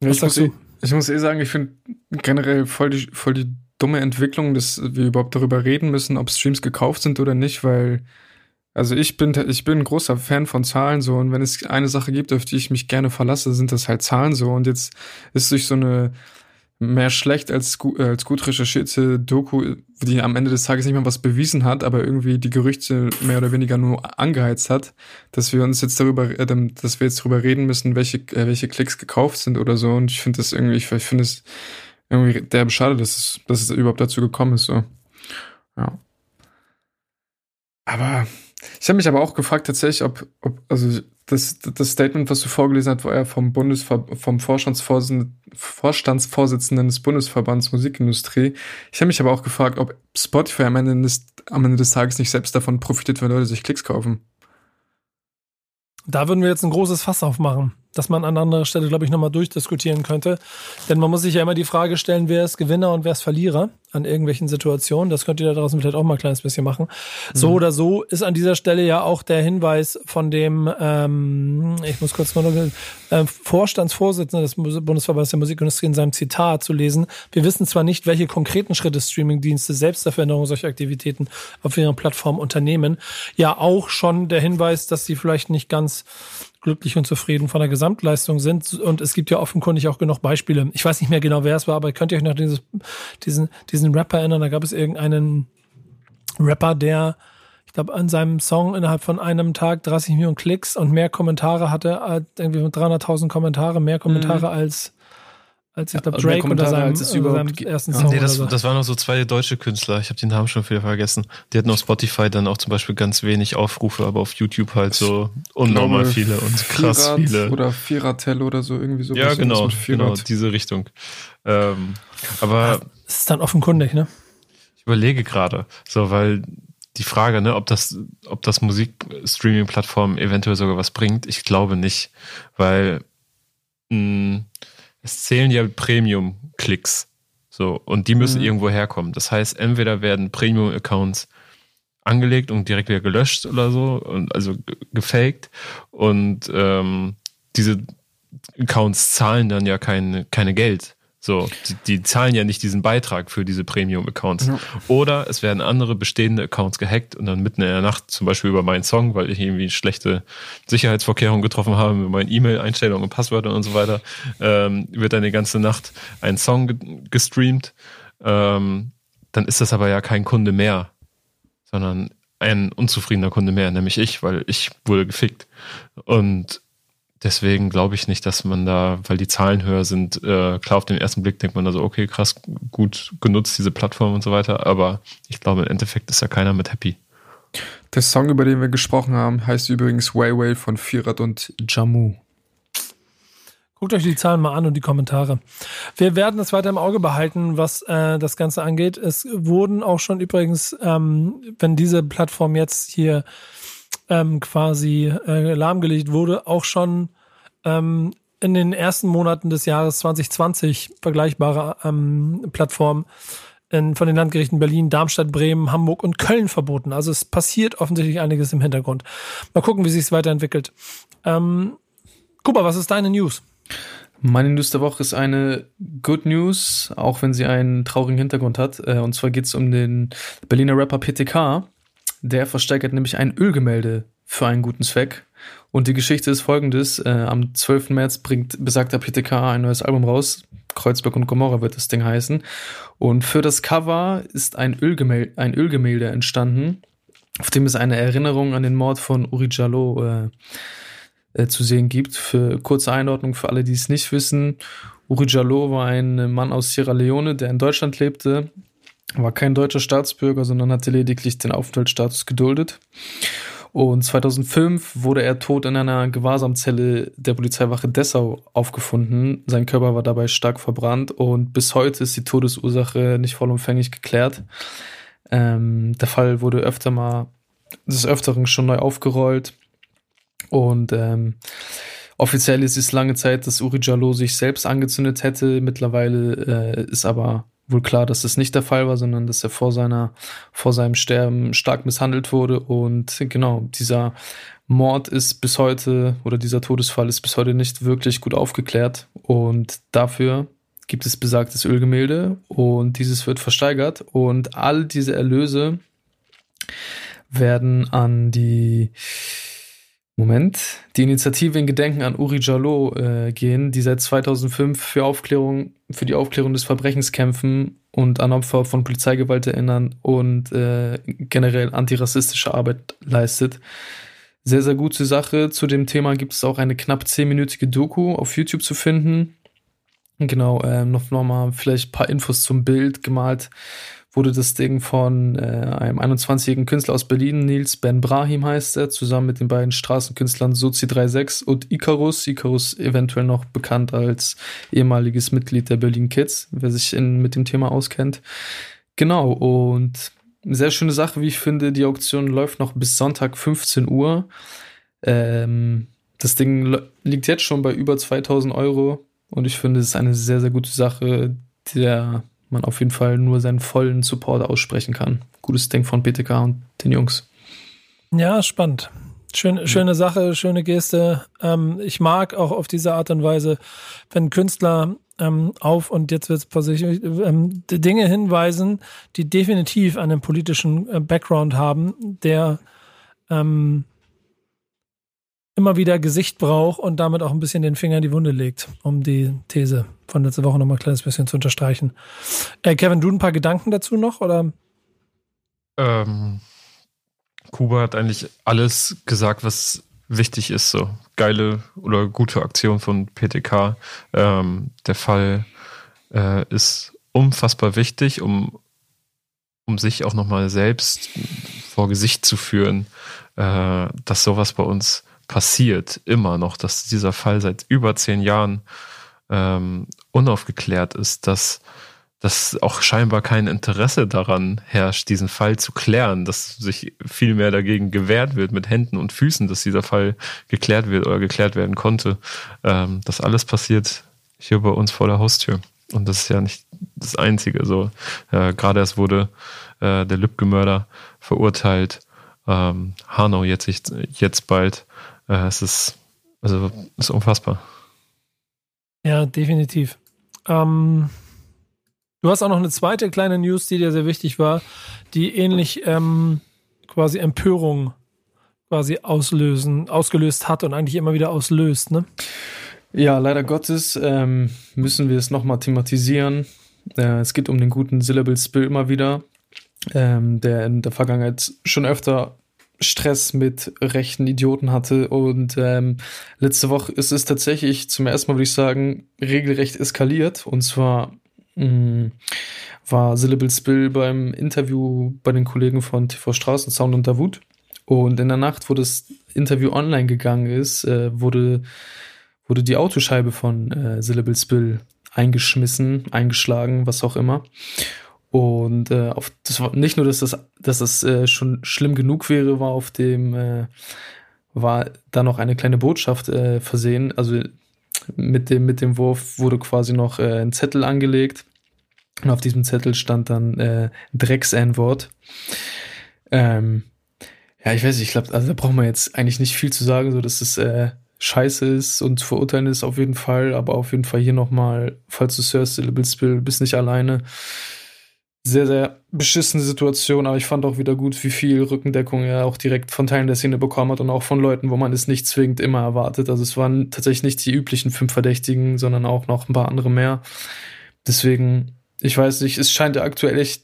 Ja,
Was
ich, muss
sagst du?
eh, ich muss eh sagen, ich finde generell voll die, voll die dumme Entwicklung, dass wir überhaupt darüber reden müssen, ob Streams gekauft sind oder nicht, weil also ich bin ich bin ein großer Fan von Zahlen so und wenn es eine Sache gibt, auf die ich mich gerne verlasse, sind das halt Zahlen so und jetzt ist durch so eine mehr schlecht als gut, als gut recherchierte Doku, die am Ende des Tages nicht mal was bewiesen hat, aber irgendwie die Gerüchte mehr oder weniger nur angeheizt hat, dass wir uns jetzt darüber, äh, dass wir jetzt darüber reden müssen, welche, äh, welche Klicks gekauft sind oder so. Und ich finde das irgendwie, ich, ich finde es irgendwie derbe schade, dass es, dass es überhaupt dazu gekommen ist. So. Ja. Aber ich habe mich aber auch gefragt tatsächlich, ob, ob also das, das Statement, was du vorgelesen hast, war ja vom Bundesver vom Vorstandsvorsitzenden, Vorstandsvorsitzenden des Bundesverbands Musikindustrie. Ich habe mich aber auch gefragt, ob Spotify am Ende, des, am Ende des Tages nicht selbst davon profitiert, wenn Leute sich Klicks kaufen.
da würden wir jetzt ein großes Fass aufmachen. Das man an anderer Stelle, glaube ich, nochmal durchdiskutieren könnte. Denn man muss sich ja immer die Frage stellen, wer ist Gewinner und wer ist Verlierer an irgendwelchen Situationen. Das könnt ihr da draußen vielleicht auch mal ein kleines bisschen machen. So oder so ist an dieser Stelle ja auch der Hinweis von dem, ähm, ich muss kurz mal noch, äh, Vorstandsvorsitzenden des Bundesverbandes der Musikindustrie in seinem Zitat zu lesen. Wir wissen zwar nicht, welche konkreten Schritte Streamingdienste selbst zur Veränderung solcher Aktivitäten auf ihren Plattformen unternehmen. Ja, auch schon der Hinweis, dass sie vielleicht nicht ganz glücklich und zufrieden von der Gesamtleistung sind. Und es gibt ja offenkundig auch genug Beispiele. Ich weiß nicht mehr genau, wer es war, aber könnt ihr euch noch dieses, diesen, diesen Rapper erinnern? Da gab es irgendeinen Rapper, der, ich glaube, an seinem Song innerhalb von einem Tag 30 Millionen Klicks und mehr Kommentare hatte, als irgendwie mit 300.000 Kommentare, mehr Kommentare als, als ich glaube,
also
Drake unter
Kommentare,
seinem,
als es
unter
überhaupt
seinem ersten. Song.
Nee, das,
so.
das waren noch so zwei deutsche Künstler. Ich habe den Namen schon wieder vergessen. Die hatten auf Spotify dann auch zum Beispiel ganz wenig Aufrufe, aber auf YouTube halt so unnormal
glaube,
viele und krass
Vierrad
viele.
Oder Vierradtel oder so, irgendwie so.
ja, genau, genau, diese Richtung. Ähm, aber
Das ist dann offenkundig, ne?
ich überlege gerade, so, weil die Frage, ne, ob das, ob das Musikstreaming-Plattform eventuell sogar was bringt, ich glaube nicht, weil mh, es zählen ja Premium-Klicks. So, und die müssen
Mhm.
irgendwo herkommen. Das heißt, entweder werden Premium-Accounts angelegt und direkt wieder gelöscht oder so, und also ge- gefaked. Und ähm, diese Accounts zahlen dann ja kein, keine Geld. So, die, die zahlen ja nicht diesen Beitrag für diese Premium-Accounts.
Ja.
Oder es werden andere bestehende Accounts gehackt und dann mitten in der Nacht, zum Beispiel über meinen Song, weil ich irgendwie schlechte Sicherheitsvorkehrungen getroffen habe mit meinen E-Mail-Einstellungen und Passwörtern und so weiter, ähm, wird dann die ganze Nacht ein Song ge gestreamt. Ähm, dann ist das aber ja kein Kunde mehr, sondern ein unzufriedener Kunde mehr, nämlich ich, weil ich wurde gefickt. Und deswegen glaube ich nicht, dass man da, weil die Zahlen höher sind, äh, klar auf den ersten Blick denkt man da so, okay, krass, gut genutzt, diese Plattform und so weiter. Aber ich glaube, im Endeffekt ist ja keiner mit happy.
Der Song, über den wir gesprochen haben, heißt übrigens Way Way von Vierrad und Jammu.
Guckt euch die Zahlen mal an und die Kommentare. Wir werden es weiter im Auge behalten, was äh, das Ganze angeht. Es wurden auch schon übrigens, ähm, wenn diese Plattform jetzt hier ähm, quasi äh, lahmgelegt wurde, auch schon ähm, in den ersten Monaten des Jahres 2020 vergleichbare ähm, Plattformen in, von den Landgerichten Berlin, Darmstadt, Bremen, Hamburg und Köln verboten. Also es passiert offensichtlich einiges im Hintergrund. Mal gucken, wie sich es weiterentwickelt. Ähm, Kuba, was ist deine News?
Meine News der Woche ist eine Good News, auch wenn sie einen traurigen Hintergrund hat. Äh, Und zwar geht es um den Berliner Rapper PTK. Der versteigert nämlich ein Ölgemälde für einen guten Zweck. Und die Geschichte ist folgendes. Äh, am 12. März bringt besagter PTK ein neues Album raus. Kreuzberg und Gomorra wird das Ding heißen. Und für das Cover ist ein Ölgemälde, ein Ölgemälde entstanden, auf dem es eine Erinnerung an den Mord von Uri Jallo äh, äh, zu sehen gibt. Für kurze Einordnung für alle, die es nicht wissen. Uri Jallo war ein Mann aus Sierra Leone, der in Deutschland lebte, war kein deutscher Staatsbürger, sondern hatte lediglich den Aufenthaltsstatus geduldet. Und 2005 wurde er tot in einer Gewahrsamzelle der Polizeiwache Dessau aufgefunden. Sein Körper war dabei stark verbrannt und bis heute ist die Todesursache nicht vollumfänglich geklärt. Ähm, der Fall wurde öfter mal des Öfteren schon neu aufgerollt. Und ähm, offiziell ist es lange Zeit, dass Uri Jallo sich selbst angezündet hätte. Mittlerweile äh, ist aber wohl klar, dass das nicht der Fall war, sondern dass er vor seiner, vor seinem Sterben stark misshandelt wurde. Und genau, dieser Mord ist bis heute oder dieser Todesfall ist bis heute nicht wirklich gut aufgeklärt. Und dafür gibt es besagtes Ölgemälde und dieses wird versteigert und all diese Erlöse werden an die Moment, die Initiative in Gedenken an Uri Jallo äh, gehen, die seit 2005 für Aufklärung, für die Aufklärung des Verbrechens kämpfen und an Opfer von Polizeigewalt erinnern und äh, generell antirassistische Arbeit leistet. Sehr, sehr gute Sache. Zu dem Thema gibt es auch eine knapp zehnminütige Doku auf YouTube zu finden. Genau, äh, noch, noch mal vielleicht ein paar Infos zum Bild gemalt wurde das Ding von äh, einem 21-jährigen Künstler aus Berlin, Nils Ben Brahim heißt er, zusammen mit den beiden Straßenkünstlern Sozi36 und Icarus. Icarus eventuell noch bekannt als ehemaliges Mitglied der Berlin Kids, wer sich in, mit dem Thema auskennt. Genau, und eine sehr schöne Sache, wie ich finde, die Auktion läuft noch bis Sonntag 15 Uhr. Ähm, das Ding liegt jetzt schon bei über 2000 Euro und ich finde, es ist eine sehr, sehr gute Sache, der man auf jeden Fall nur seinen vollen Support aussprechen kann. Gutes Ding von BTK und den Jungs.
Ja, spannend. Schön, schöne Sache, schöne Geste. Ähm, ich mag auch auf diese Art und Weise, wenn Künstler ähm, auf und jetzt wird es ähm, Dinge hinweisen, die definitiv einen politischen äh, Background haben, der ähm, immer wieder Gesicht braucht und damit auch ein bisschen den Finger in die Wunde legt, um die These von letzter Woche nochmal ein kleines bisschen zu unterstreichen. Äh, Kevin, du ein paar Gedanken dazu noch oder?
Ähm, Kuba hat eigentlich alles gesagt, was wichtig ist. So geile oder gute Aktion von PTK. Ähm, der Fall äh, ist unfassbar wichtig, um, um sich auch nochmal selbst vor Gesicht zu führen, äh, dass sowas bei uns passiert, immer noch, dass dieser Fall seit über zehn Jahren ähm, unaufgeklärt ist, dass dass auch scheinbar kein Interesse daran herrscht, diesen Fall zu klären, dass sich viel mehr dagegen gewehrt wird mit Händen und Füßen, dass dieser Fall geklärt wird oder geklärt werden konnte. Ähm, das alles passiert hier bei uns vor der Haustür. Und das ist ja nicht das Einzige. So, äh, gerade erst wurde äh, der Lübcke-Mörder verurteilt. Ähm, Hanau jetzt, jetzt bald. Äh, es ist, also, ist unfassbar.
Ja, definitiv. Ähm, Du hast auch noch eine zweite kleine News, die dir sehr wichtig war, die ähnlich ähm, quasi Empörung quasi auslösen, ausgelöst hat und eigentlich immer wieder auslöst, ne?
Ja, leider Gottes ähm, müssen wir es nochmal thematisieren. Äh, es geht um den guten Syllable Spill immer wieder, ähm, der in der Vergangenheit schon öfter Stress mit rechten Idioten hatte. Und ähm, letzte Woche ist es tatsächlich zum ersten Mal, würde ich sagen, regelrecht eskaliert. Und zwar mh, war Syllable Spill beim Interview bei den Kollegen von TV Straßensound und Davut. Und in der Nacht, wo das Interview online gegangen ist, äh, wurde, wurde die Autoscheibe von äh, Syllable Spill eingeschmissen, eingeschlagen, was auch immer. Und äh, auf, das war nicht nur, dass das, dass das äh, schon schlimm genug wäre, war auf dem, äh, war da noch eine kleine Botschaft äh, versehen. Also mit dem, mit dem Wurf wurde quasi noch äh, ein Zettel angelegt. Und auf diesem Zettel stand dann äh, Drecks-N-Wort. Ähm, ja, ich weiß nicht, ich glaube, also da braucht man jetzt eigentlich nicht viel zu sagen, so dass es äh, scheiße ist und zu verurteilen ist auf jeden Fall, aber auf jeden Fall hier nochmal, falls du Sir Syllable Spill bist nicht alleine. Sehr, sehr beschissene Situation, aber ich fand auch wieder gut, wie viel Rückendeckung er auch direkt von Teilen der Szene bekommen hat und auch von Leuten, wo man es nicht zwingend immer erwartet. Also es waren tatsächlich nicht die üblichen fünf Verdächtigen, sondern auch noch ein paar andere mehr. Deswegen, ich weiß nicht, es scheint ja aktuell echt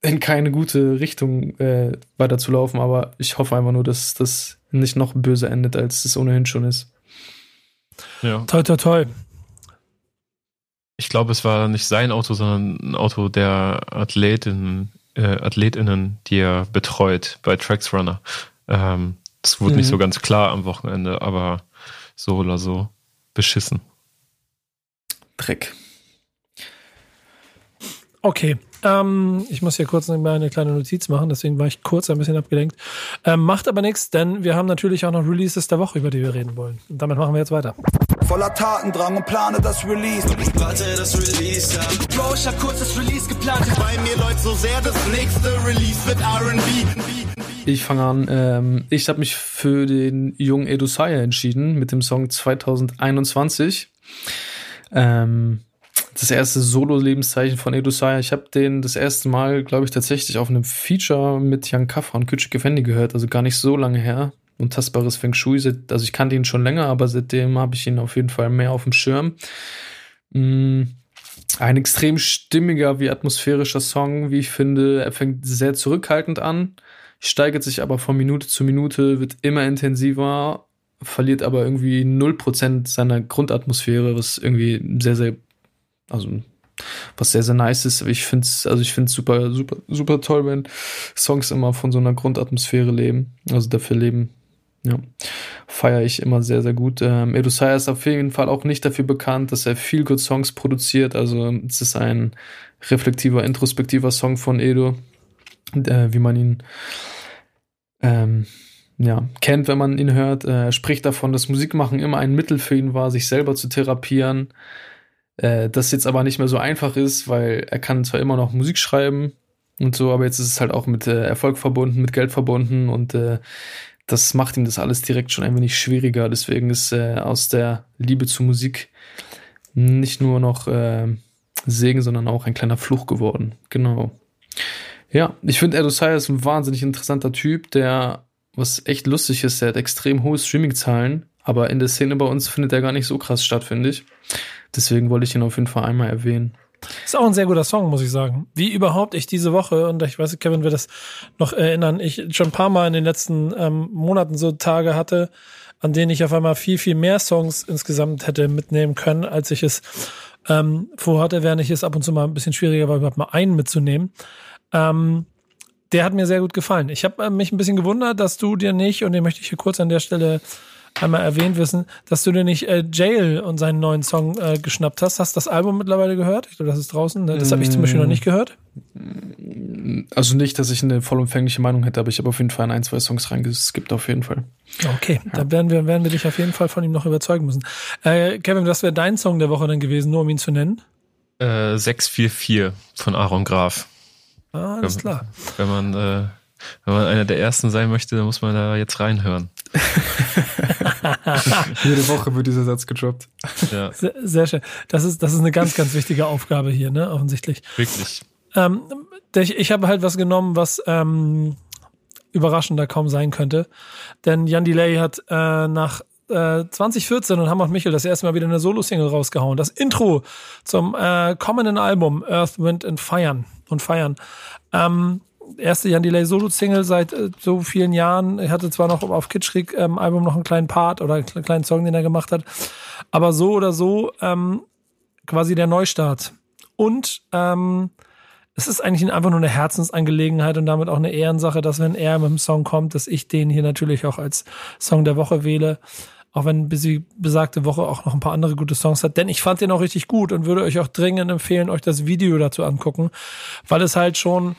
in keine gute Richtung äh, weiter zu laufen, aber ich hoffe einfach nur, dass das nicht noch böse endet, als es ohnehin schon ist.
Ja. Toi, toi, toi.
Ich glaube, es war nicht sein Auto, sondern ein Auto der Athletin, äh, Athletinnen, die er betreut bei Trax Runner. Ähm, das wurde mhm. nicht so ganz klar am Wochenende, aber so oder so beschissen.
Dreck.
Okay, ähm, ich muss hier kurz eine kleine Notiz machen, deswegen war ich kurz ein bisschen abgelenkt. Ähm, macht aber nichts, denn wir haben natürlich auch noch Releases der Woche, über die wir reden wollen. Und damit machen wir jetzt weiter.
Voller Tatendrang und plane das Release.
Warte, das Release, ja. Bro, ich hab kurz das Release geplant. Bei mir läuft so sehr, das nächste Release wird R&B.
Ich fange an. Ähm, ich habe mich für den jungen Edu Saya entschieden mit dem Song 2021. Ähm, das erste Solo-Lebenszeichen von Edu Saya. Ich habe den das erste Mal, glaube ich, tatsächlich auf einem Feature mit Jan Kaffer und Küçük Effendi gehört, also gar nicht so lange her. Untastbares Feng Shui, also ich kannte ihn schon länger, aber seitdem habe ich ihn auf jeden Fall mehr auf dem Schirm. Mm, ein extrem stimmiger wie atmosphärischer Song, wie ich finde. Er fängt sehr zurückhaltend an, steigert sich aber von Minute zu Minute, wird immer intensiver, verliert aber irgendwie 0% seiner Grundatmosphäre, was irgendwie sehr, sehr also was sehr, sehr nice ist. Ich finde es, also ich finde super, super, super toll, wenn Songs immer von so einer Grundatmosphäre leben, also dafür leben. Ja, feiere ich immer sehr, sehr gut. Ähm, Edu Saya ist auf jeden Fall auch nicht dafür bekannt, dass er viel good Songs produziert. Also es ist ein reflektiver, introspektiver Song von Edu, äh, wie man ihn ähm, ja, kennt, wenn man ihn hört. Äh, er spricht davon, dass Musikmachen immer ein Mittel für ihn war, sich selber zu therapieren. Äh, das jetzt aber nicht mehr so einfach ist, weil er kann zwar immer noch Musik schreiben und so, aber jetzt ist es halt auch mit äh, Erfolg verbunden, mit Geld verbunden und äh, das macht ihm das alles direkt schon ein wenig schwieriger. Deswegen ist äh, aus der Liebe zur Musik nicht nur noch äh, Segen, sondern auch ein kleiner Fluch geworden. Genau. Ja, ich finde Edosai ist ein wahnsinnig interessanter Typ, der, was echt lustig ist, der hat extrem hohe Streaming-Zahlen, aber in der Szene bei uns findet er gar nicht so krass statt, finde ich. Deswegen wollte ich ihn auf jeden Fall einmal erwähnen.
Ist auch ein sehr guter Song, muss ich sagen. Wie überhaupt ich diese Woche, und ich weiß, Kevin wird das noch erinnern, ich schon ein paar Mal in den letzten ähm, Monaten so Tage hatte, an denen ich auf einmal viel, viel mehr Songs insgesamt hätte mitnehmen können, als ich es ähm, vorhatte, während ich es ab und zu mal ein bisschen schwieriger war, überhaupt mal einen mitzunehmen. Ähm, der hat mir sehr gut gefallen. Ich habe äh, mich ein bisschen gewundert, dass du dir nicht, und den möchte ich hier kurz an der Stelle einmal erwähnt wissen, dass du dir nicht äh, Jail und seinen neuen Song äh, geschnappt hast. Hast du das Album mittlerweile gehört? Ich glaube, das ist draußen. Ne? Das habe ich zum Beispiel noch nicht gehört.
Also nicht, dass ich eine vollumfängliche Meinung hätte, aber ich habe auf jeden Fall ein, zwei Songs reingeskippt, auf jeden Fall.
Okay, ja. da werden wir, werden wir dich auf jeden Fall von ihm noch überzeugen müssen. Äh, Kevin, was wäre dein Song der Woche dann gewesen, nur um ihn zu nennen?
Äh, 644 von Aaron Graf.
Ah, alles klar.
Wenn man, äh, wenn man einer der ersten sein möchte, dann muss man da jetzt reinhören.
Jede Woche wird dieser Satz gedroppt.
Ja. Sehr, sehr, schön. Das ist, das ist eine ganz, ganz wichtige Aufgabe hier, ne? Offensichtlich.
Wirklich.
Ähm, ich ich habe halt was genommen, was ähm, überraschender kaum sein könnte. Denn Jan Delay hat äh, nach äh, 2014 und Hammer und Michel das erste Mal wieder eine Solo-Single rausgehauen. Das Intro zum äh, kommenden Album Earth, Wind and Fire und Feiern. Ähm, erste Jan Delay Solo-Single seit äh, so vielen Jahren. Er hatte zwar noch auf Kitschrik ähm, Album noch einen kleinen Part oder einen kleinen Song, den er gemacht hat, aber so oder so ähm, quasi der Neustart. Und ähm, es ist eigentlich einfach nur eine Herzensangelegenheit und damit auch eine Ehrensache, dass wenn er mit dem Song kommt, dass ich den hier natürlich auch als Song der Woche wähle. Auch wenn die besagte Woche auch noch ein paar andere gute Songs hat. Denn ich fand den auch richtig gut und würde euch auch dringend empfehlen, euch das Video dazu angucken, weil es halt schon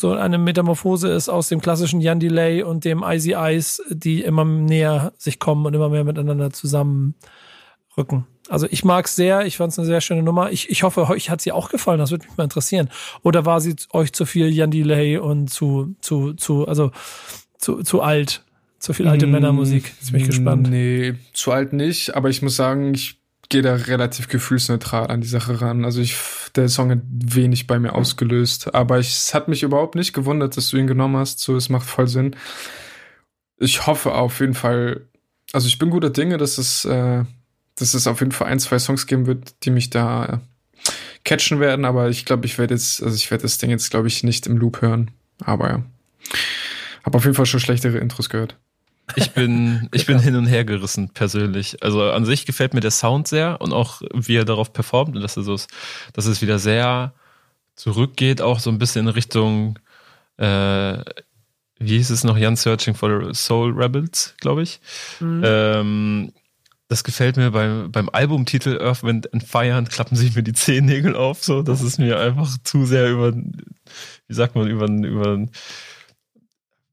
so eine Metamorphose ist aus dem klassischen Jan Delay und dem Icy Ice, die immer näher sich kommen und immer mehr miteinander zusammenrücken. Also ich mag es sehr, ich fand es eine sehr schöne Nummer. Ich, ich hoffe, euch hat sie auch gefallen, das würde mich mal interessieren. Oder war sie euch zu viel Jan Delay und zu, zu, zu, also zu, zu alt? Zu viel alte mm, Männermusik. Jetzt bin ich gespannt.
Nee, zu alt nicht, aber ich muss sagen, ich gehe da relativ gefühlsneutral an die Sache ran. Also ich, der Song hat wenig bei mir ausgelöst, aber ich, es hat mich überhaupt nicht gewundert, dass du ihn genommen hast. So, es macht voll Sinn. Ich hoffe auf jeden Fall, also ich bin guter Dinge, dass es, äh, dass es auf jeden Fall ein, zwei Songs geben wird, die mich da äh, catchen werden, aber ich glaube, ich werde jetzt, also ich werde das Ding jetzt, glaube ich, nicht im Loop hören. Aber ja. Habe auf jeden Fall schon schlechtere Intros gehört.
Ich bin, ich bin hin und her gerissen, persönlich. Also an sich gefällt mir der Sound sehr und auch wie er darauf performt und dass er so ist, dass es wieder sehr zurückgeht, auch so ein bisschen in Richtung, äh, wie hieß es noch, Jan Searching for Soul Rebels, glaube ich. Mhm. Ähm, das gefällt mir beim, beim Albumtitel Earth, Wind and Fire klappen sich mir die Zehennägel auf, so. Das ist mir einfach zu sehr über, wie sagt man, über, über,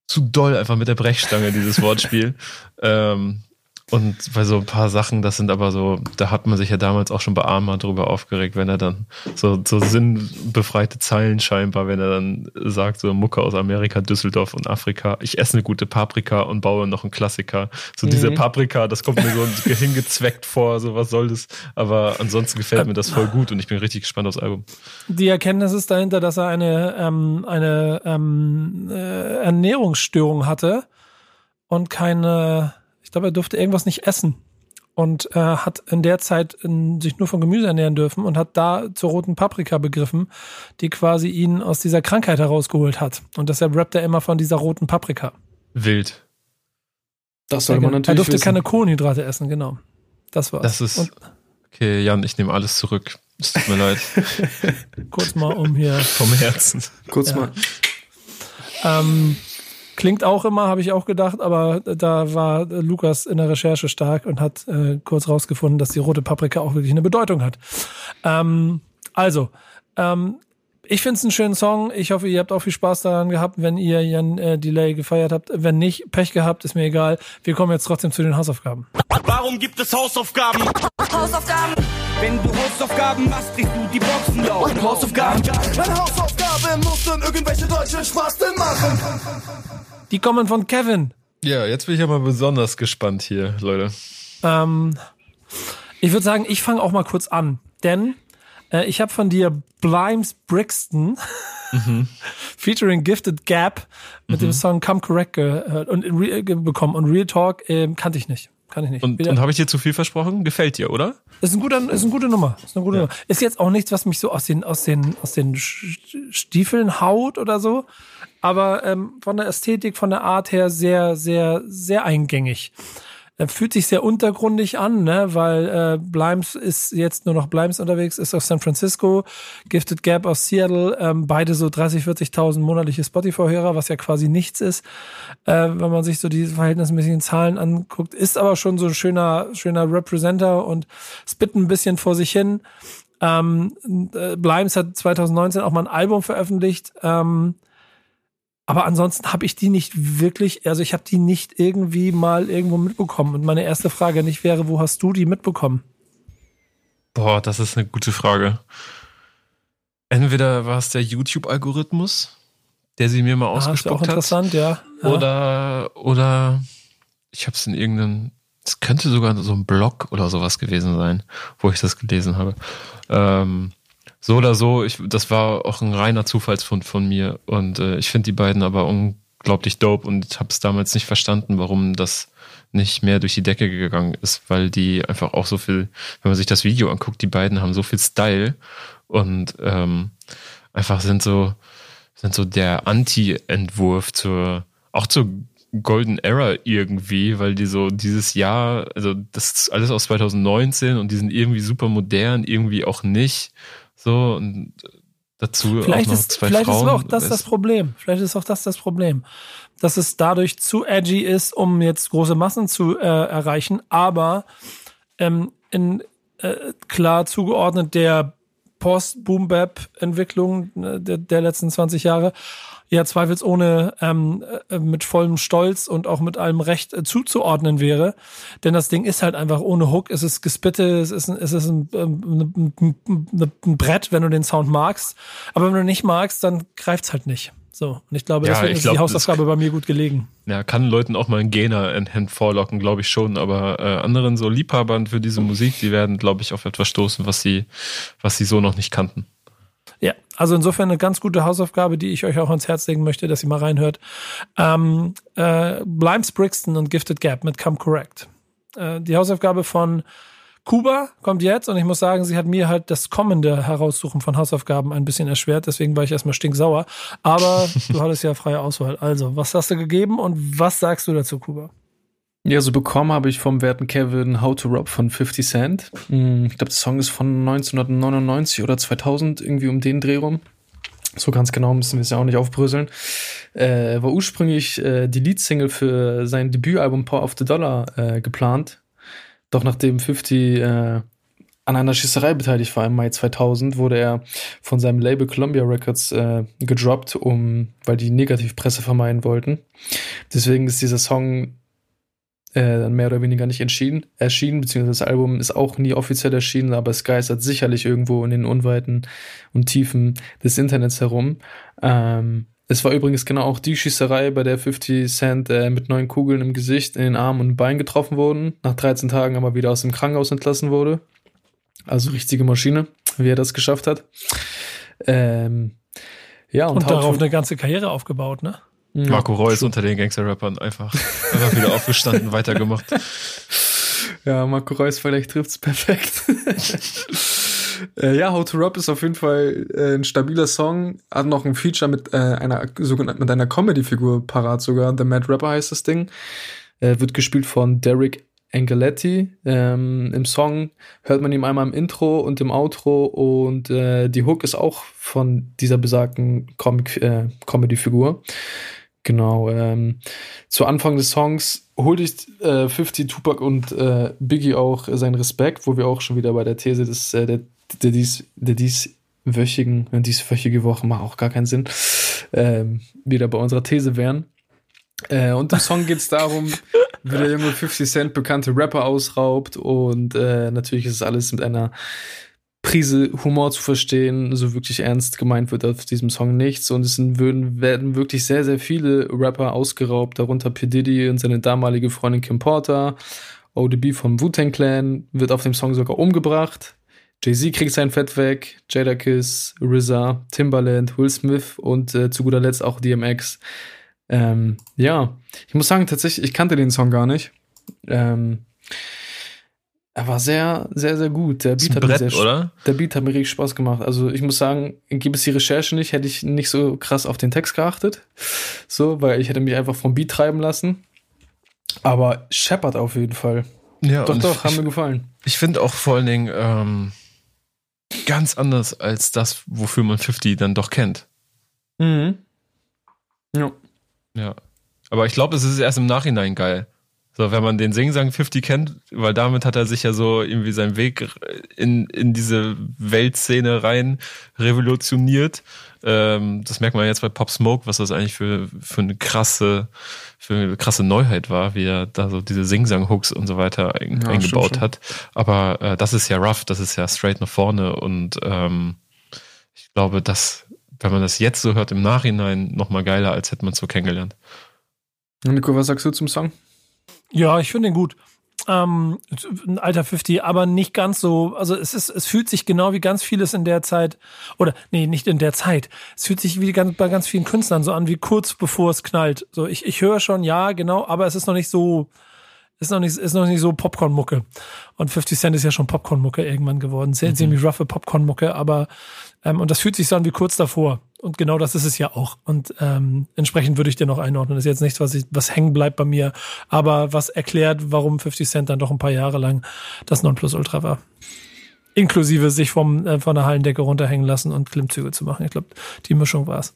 zu doll einfach mit der Brechstange, dieses Wortspiel. ähm, und bei so ein paar Sachen, das sind aber so, da hat man sich ja damals auch schon bei Arma drüber aufgeregt, wenn er dann so, so sinnbefreite Zeilen scheinbar, wenn er dann sagt, so Mucke aus Amerika, Düsseldorf und Afrika, ich esse eine gute Paprika und baue noch einen Klassiker. So mhm. diese Paprika, das kommt mir so hingezweckt vor, so was soll das? Aber ansonsten gefällt mir das voll gut und ich bin richtig gespannt aufs Album.
Die Erkenntnis ist dahinter, dass er eine, ähm, eine ähm, äh, Ernährungsstörung hatte und keine ich glaube, er durfte irgendwas nicht essen und äh, hat in der Zeit in, sich nur von Gemüse ernähren dürfen und hat da zur roten Paprika begriffen, die quasi ihn aus dieser Krankheit herausgeholt hat. Und deshalb rappt er immer von dieser roten Paprika.
Wild.
Das soll man natürlich. Er durfte wissen. keine Kohlenhydrate essen, genau. Das war's.
Das ist. Und, okay, Jan, ich nehme alles zurück. Es tut mir leid.
Kurz mal um hier.
Vom Herzen.
Kurz ja. mal.
Ähm, Klingt auch immer, habe ich auch gedacht, aber da war Lukas in der Recherche stark und hat äh, kurz rausgefunden, dass die rote Paprika auch wirklich eine Bedeutung hat. Ähm, also, ähm, ich finde es einen schönen Song. Ich hoffe, ihr habt auch viel Spaß daran gehabt, wenn ihr Jan äh, Delay gefeiert habt. Wenn nicht, Pech gehabt, ist mir egal. Wir kommen jetzt trotzdem zu den Hausaufgaben.
Warum gibt es Hausaufgaben? Hausaufgaben. Wenn du Hausaufgaben machst, kriegst du die Boxen laut. Hausaufgaben.
Eine Hausaufgabe muss dann irgendwelche deutschen Spasten machen.
Die kommen von Kevin.
Ja, jetzt bin ich ja mal besonders gespannt hier, Leute.
Ähm, ich würde sagen, ich fange auch mal kurz an, denn äh, ich habe von dir Blimes Brixton featuring Gifted Gap mit dem Song Come Correct gehört und in Re ge- bekommen und Real Talk ähm, kannte ich nicht. Kann ich nicht.
Und, und habe ich dir zu viel versprochen? Gefällt dir, oder?
ist ein guter, ist eine gute Nummer. Ist eine gute Nummer. Ist jetzt auch nichts, was mich so aus den, aus den, aus den Stiefeln haut oder so. Aber ähm, von der Ästhetik, von der Art her sehr, sehr, sehr eingängig. Er fühlt sich sehr untergrundig an, ne, weil äh, Blimes ist jetzt nur noch Blimes unterwegs, ist aus San Francisco, Gifted Gap aus Seattle, ähm, beide so 30, 40.000 monatliche Spotify-Hörer, was ja quasi nichts ist, äh, wenn man sich so die verhältnismäßigen Zahlen anguckt, ist aber schon so ein schöner, schöner Representer und spit ein bisschen vor sich hin. Ähm, äh, Blimes hat 2019 auch mal ein Album veröffentlicht, ähm, aber ansonsten habe ich die nicht wirklich, also ich habe die nicht irgendwie mal irgendwo mitbekommen. Und meine erste Frage nicht wäre, wo hast du die mitbekommen?
Boah, das ist eine gute Frage. Entweder war es der YouTube-Algorithmus, der sie mir mal
Ah, ist auch
ausgespuckt hat.
interessant, ja. ja.
Oder, oder ich habe es in irgendeinem, es könnte sogar so ein Blog oder sowas gewesen sein, wo ich das gelesen habe. Ähm, so oder so, ich, das war auch ein reiner Zufallsfund von mir und äh, ich finde die beiden aber unglaublich dope und habe es damals nicht verstanden, warum das nicht mehr durch die Decke gegangen ist, weil die einfach auch so viel, wenn man sich das Video anguckt, die beiden haben so viel Style und ähm, einfach sind so, sind so der Anti-Entwurf zur, auch zur Golden Era irgendwie, weil die so dieses Jahr, also das ist alles aus 2019 und die sind irgendwie super modern, irgendwie auch nicht. So und dazu
Vielleicht
auch noch
ist,
zwei
vielleicht
Frauen.
ist auch das das Problem. Vielleicht ist auch das das Problem. Dass es dadurch zu edgy ist, um jetzt große Massen zu äh, erreichen, aber ähm, in äh, klar zugeordnet der Post-Boom-Bap-Entwicklung äh, der, der letzten 20 Jahre ja zweifelsohne ähm, äh, mit vollem Stolz und auch mit allem Recht äh, zuzuordnen wäre. Denn das Ding ist halt einfach ohne Hook, es ist gespitte, es ist, ein- es ist ein, ähm, ein, ein, ein Brett, wenn du den Sound magst. Aber wenn du nicht magst, dann greift's halt nicht. So, und ich glaube,
Ja,
deswegen
ich
ist
glaub,
die Hausaufgabe bei mir gut gelegen.
Ja, kann Leuten auch mal einen Gainer in Hand vorlocken, glaube ich schon, aber äh, anderen so Liebhabern für diese Musik, die werden, glaube ich, auf etwas stoßen, was sie, was sie so noch nicht kannten.
Also insofern eine ganz gute Hausaufgabe, die ich euch auch ans Herz legen möchte, dass ihr mal reinhört. Ähm, äh, Blimes Brixton und Gifted Gap mit Come Correct. Äh, die Hausaufgabe von Kuba kommt jetzt und ich muss sagen, sie hat mir halt das kommende Heraussuchen von Hausaufgaben ein bisschen erschwert, deswegen war ich erstmal stinksauer. Aber du hattest ja freie Auswahl. Also, was hast du gegeben und was sagst du dazu, Kuba?
Ja, so bekommen habe ich vom werten Kevin How to Rob von 50 Cent. Hm, Ich glaube, der Song ist von 1999 oder 2000, irgendwie um den Dreh rum. So ganz genau müssen wir es ja auch nicht aufbröseln. Äh, war ursprünglich äh, die Leadsingle für sein Debütalbum Power of the Dollar äh, geplant. Doch nachdem 50 äh, an einer Schießerei beteiligt war im Mai 2000, wurde er von seinem Label Columbia Records äh, gedroppt, um, weil die Negativpresse vermeiden wollten. Deswegen ist dieser Song äh, dann mehr oder weniger nicht entschieden, erschienen, beziehungsweise das Album ist auch nie offiziell erschienen, aber es geistert sicherlich irgendwo in den Unweiten und Tiefen des Internets herum. Ähm, es war übrigens genau auch die Schießerei, bei der 50 Cent äh, mit neun Kugeln im Gesicht, in den Armen und Beinen getroffen wurden, nach 13 Tagen aber wieder aus dem Krankenhaus entlassen wurde. Also richtige Maschine, wie er das geschafft hat. Ähm, ja, und,
Und, darauf eine ganze Karriere aufgebaut, ne?
Ja,
Marco Reus unter den Gangster-Rappern einfach, einfach wieder aufgestanden, weitergemacht.
Ja, Marco Reus vielleicht trifft's perfekt. äh, ja, How to Rob ist auf jeden Fall äh, ein stabiler Song. Hat noch ein Feature mit äh, einer sogenannten mit einer Comedy-Figur parat sogar. The Mad Rapper heißt das Ding. Wird gespielt von Derek Angeletti. Ähm, Im Song hört man ihn einmal im Intro und im Outro und äh, die Hook ist auch von dieser besagten Comic, äh, Comedy-Figur. Genau. Ähm, zu Anfang des Songs holte ich äh, 50 Tupac und äh, Biggie auch seinen Respekt, wo wir auch schon wieder bei der These des, äh, der, der, dies, der dieswöchigen, dieswöchige Woche macht auch gar keinen Sinn, ähm, wieder bei unserer These wären. Äh, und im Song geht es darum, wie der junge 50 Cent bekannte Rapper ausraubt und äh, natürlich ist es alles mit einer Prise Humor zu verstehen, so wirklich ernst gemeint wird auf diesem Song nichts und es würden, werden wirklich sehr, sehr viele Rapper ausgeraubt, darunter P. Diddy und seine damalige Freundin Kim Porter, ODB vom Wu-Tang Clan wird auf dem Song sogar umgebracht, Jay-Z kriegt sein Fett weg, Jadakiss, RZA, Timbaland, Will Smith und äh, zu guter Letzt auch DMX. Ähm, ja, ich muss sagen, tatsächlich, ich kannte den Song gar nicht. Ähm, er war sehr, sehr, sehr gut. Der Beat, hat
Brett,
mir sehr, der Beat hat mir richtig Spaß gemacht. Also ich muss sagen, gäbe es die Recherche nicht, hätte ich nicht so krass auf den Text geachtet. So, weil ich hätte mich einfach vom Beat treiben lassen. Aber Shepard auf jeden Fall.
Ja,
doch, doch, haben
ich-
mir gefallen.
Ich finde auch vor allen Dingen ähm, ganz anders als das, wofür man 50 dann doch kennt.
Mhm. Ja.
Ja. Aber ich glaube, es ist erst im Nachhinein geil. So, wenn man den Singsang 50 kennt, weil damit hat er sich ja so irgendwie seinen Weg in, in diese Weltszene rein revolutioniert. Ähm, das merkt man jetzt bei Pop Smoke, was das eigentlich für, für eine krasse, für eine krasse Neuheit war, wie er da so diese Singsang-Hooks und so weiter ein,
Ja,
eingebaut
stimmt
hat. Aber äh, das ist ja rough, das ist ja straight nach vorne und ähm, ich glaube, dass, wenn man das jetzt so hört, im Nachhinein noch mal geiler, als hätte man es so kennengelernt.
Nico, was sagst du zum Song?
Ja, ich finde den gut. Ähm, ein alter 50, aber nicht ganz so, also es ist, es fühlt sich genau wie ganz vieles in der Zeit, oder nee, nicht in der Zeit. Es fühlt sich wie ganz, bei ganz vielen Künstlern so an, wie kurz bevor es knallt. So, ich, ich höre schon, ja, genau, aber es ist noch nicht so, ist noch nicht, ist noch nicht so Popcorn-Mucke. Und 50 Cent ist ja schon Popcorn-Mucke irgendwann geworden. Sehr, ziemlich roughe Popcorn-Mucke, aber, ähm, und das fühlt sich so an wie kurz davor. Und genau das ist es ja auch. Und ähm, entsprechend würde ich dir noch einordnen. Das ist jetzt nichts, was, ich, was hängen bleibt bei mir, aber was erklärt, warum 50 Cent dann doch ein paar Jahre lang das Nonplusultra war. Inklusive sich vom, äh, von der Hallendecke runterhängen lassen und Klimmzüge zu machen. Ich glaube, die Mischung war's.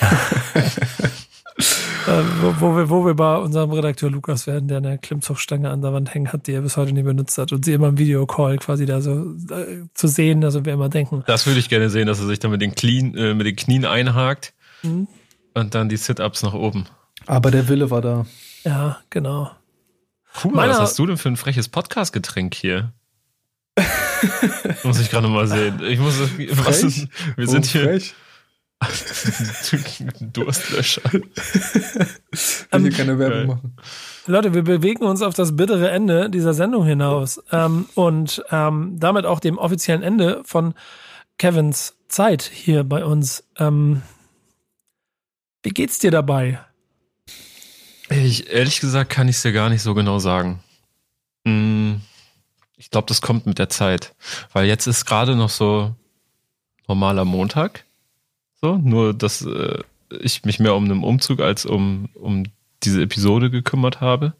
äh, wo, wo, wir, wo wir bei unserem Redakteur Lukas werden, der eine Klimmzugstange an der Wand hängen hat, die er bis heute nie benutzt hat und sie immer im Videocall quasi da so äh, zu sehen, also wir immer denken.
Das würde ich gerne sehen, dass er sich dann mit den, Clean, äh, mit den Knien einhakt
Mhm.
und dann die Sit-Ups nach oben.
Aber der Wille war da.
Ja, genau.
Puh,
Meiner-
was hast du denn für ein freches Podcast-Getränk hier? muss ich gerade mal sehen. Ich muss, was ist, wir sind hier
frech.
Durstlöscher.
Ich will hier keine Werbung
geil.
machen.
Leute, wir bewegen uns auf das bittere Ende dieser Sendung hinaus ähm, und ähm, damit auch dem offiziellen Ende von Kevins Zeit hier bei uns. Ähm, wie geht's dir dabei?
Ich, ehrlich gesagt kann ich es dir gar nicht so genau sagen. Mm, Ich glaube, das kommt mit der Zeit. Weil jetzt ist gerade noch so normaler Montag. So, nur dass äh, ich mich mehr um einen Umzug als um, um diese Episode gekümmert habe.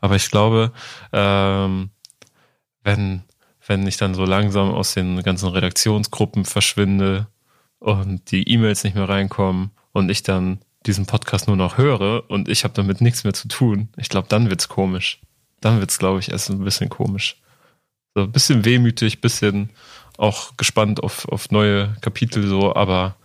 Aber ich glaube, ähm, wenn, wenn ich dann so langsam aus den ganzen Redaktionsgruppen verschwinde und die E-Mails nicht mehr reinkommen und ich dann diesen Podcast nur noch höre und ich habe damit nichts mehr zu tun, ich glaube, dann wird's komisch. Dann wird's, glaube ich, erst ein bisschen komisch. So ein bisschen wehmütig, bisschen auch gespannt auf, auf neue Kapitel so, aber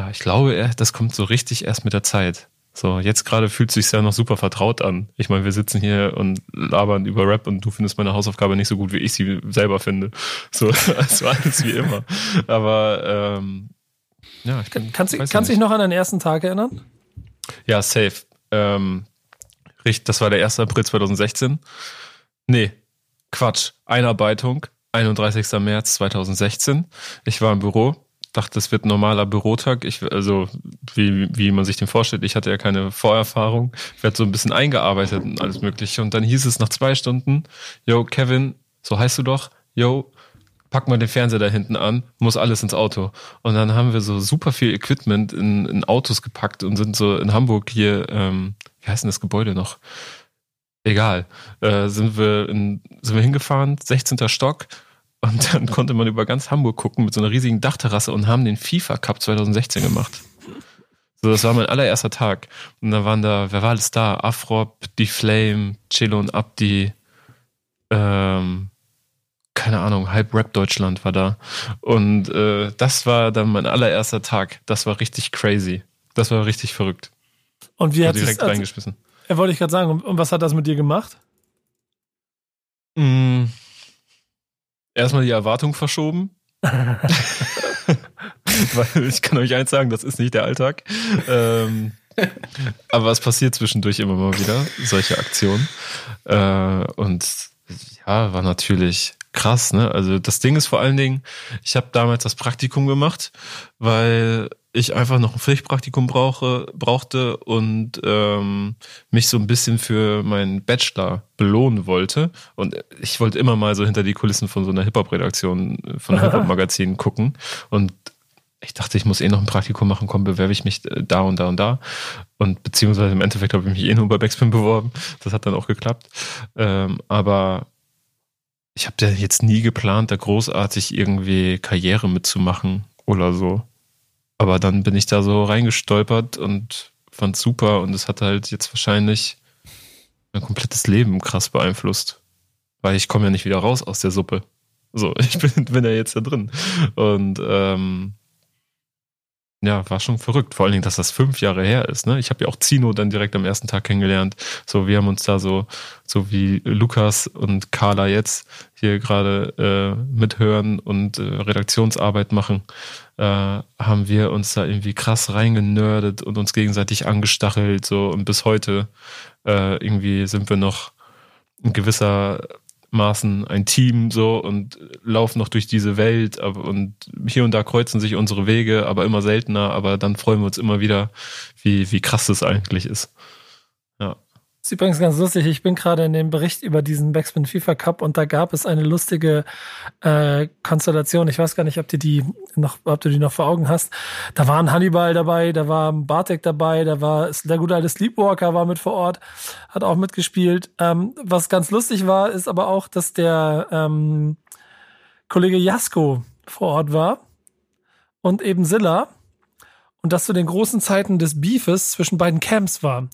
ja, ich glaube, das kommt so richtig erst mit der Zeit. So, jetzt gerade fühlt es sich ja noch super vertraut an. Ich meine, wir sitzen hier und labern über Rap und du findest meine Hausaufgabe nicht so gut, wie ich sie selber finde. So, es war alles wie immer. Aber ähm, ja, ich bin,
Kannst, kannst du dich noch an deinen ersten Tag erinnern?
Ja, safe. Ähm, das war der 1. April 2016. Nee, Quatsch. Einarbeitung, 31. März 2016. Ich war im Büro, dachte, es wird ein normaler Bürotag. Ich, also, wie, wie man sich den vorstellt, ich hatte ja keine Vorerfahrung. Ich werde so ein bisschen eingearbeitet und alles Mögliche. Und dann hieß es nach zwei Stunden, yo, Kevin, so heißt du doch, yo, pack mal den Fernseher da hinten an, muss alles ins Auto. Und dann haben wir so super viel Equipment in, in Autos gepackt und sind so in Hamburg hier, ähm, wie heißt denn das Gebäude noch? Egal. Äh, sind wir in, sind wir hingefahren, 16. Stock. Und dann konnte man über ganz Hamburg gucken mit so einer riesigen Dachterrasse und haben den FIFA Cup 2016 gemacht. So, das war mein allererster Tag. Und da waren da, wer war alles da? Afrop, Die Flame, Chelo und Abdi, ähm, keine Ahnung, halb Rap Deutschland war da. Und äh, das war dann mein allererster Tag. Das war richtig crazy. Das war richtig verrückt.
Und wie hat
direkt also, reingeschmissen.
Er wollte ich gerade sagen. Und was hat das mit dir gemacht?
Mm, erstmal die Erwartung verschoben. Weil ich kann euch eins sagen, das ist nicht der Alltag. Ähm, aber es passiert zwischendurch immer mal wieder, solche Aktionen. Äh, und ja, war natürlich krass, ne? Also das Ding ist vor allen Dingen, ich habe damals das Praktikum gemacht, weil ich einfach noch ein Pflichtpraktikum brauche, brauchte und ähm, mich so ein bisschen für meinen Bachelor belohnen wollte. Und ich wollte immer mal so hinter die Kulissen von so einer Hip-Hop-Redaktion, von einem Hip-Hop-Magazin gucken. Und ich dachte, ich muss eh noch ein Praktikum machen, komm, bewerbe ich mich da und da und da. Und beziehungsweise im Endeffekt habe ich mich eh nur bei Backspin beworben. Das hat dann auch geklappt. Ähm, aber ich habe ja jetzt nie geplant, da großartig irgendwie Karriere mitzumachen oder so. Aber dann bin ich da so reingestolpert und fand super und es hat halt jetzt wahrscheinlich mein komplettes Leben krass beeinflusst. Weil ich komme ja nicht wieder raus aus der Suppe. So, ich bin, bin ja jetzt da drin. Und ähm, ja, war schon verrückt. Vor allen Dingen, dass das fünf Jahre her ist. Ne? Ich habe ja auch Zino dann direkt am ersten Tag kennengelernt. So, wir haben uns da so, so wie Lukas und Carla jetzt hier gerade äh, mithören und äh, Redaktionsarbeit machen, äh, haben wir uns da irgendwie krass reingenördet und uns gegenseitig angestachelt. So und bis heute äh, irgendwie sind wir noch ein gewisser Maßen ein Team so und laufen noch durch diese Welt und hier und da kreuzen sich unsere Wege, aber immer seltener, aber dann freuen wir uns immer wieder, wie, wie krass das eigentlich ist. Ja.
Ist übrigens ganz lustig. Ich bin gerade in dem Bericht über diesen Backspin FIFA Cup und da gab es eine lustige äh, Konstellation. Ich weiß gar nicht, ob du die noch, ob du die noch vor Augen hast. Da war ein Hannibal dabei, da war Bartek dabei, da war der gute alte Sleepwalker war mit vor Ort, hat auch mitgespielt. Ähm, was ganz lustig war, ist aber auch, dass der ähm, Kollege Jasko vor Ort war und eben Silla und das zu den großen Zeiten des Beefes zwischen beiden Camps war.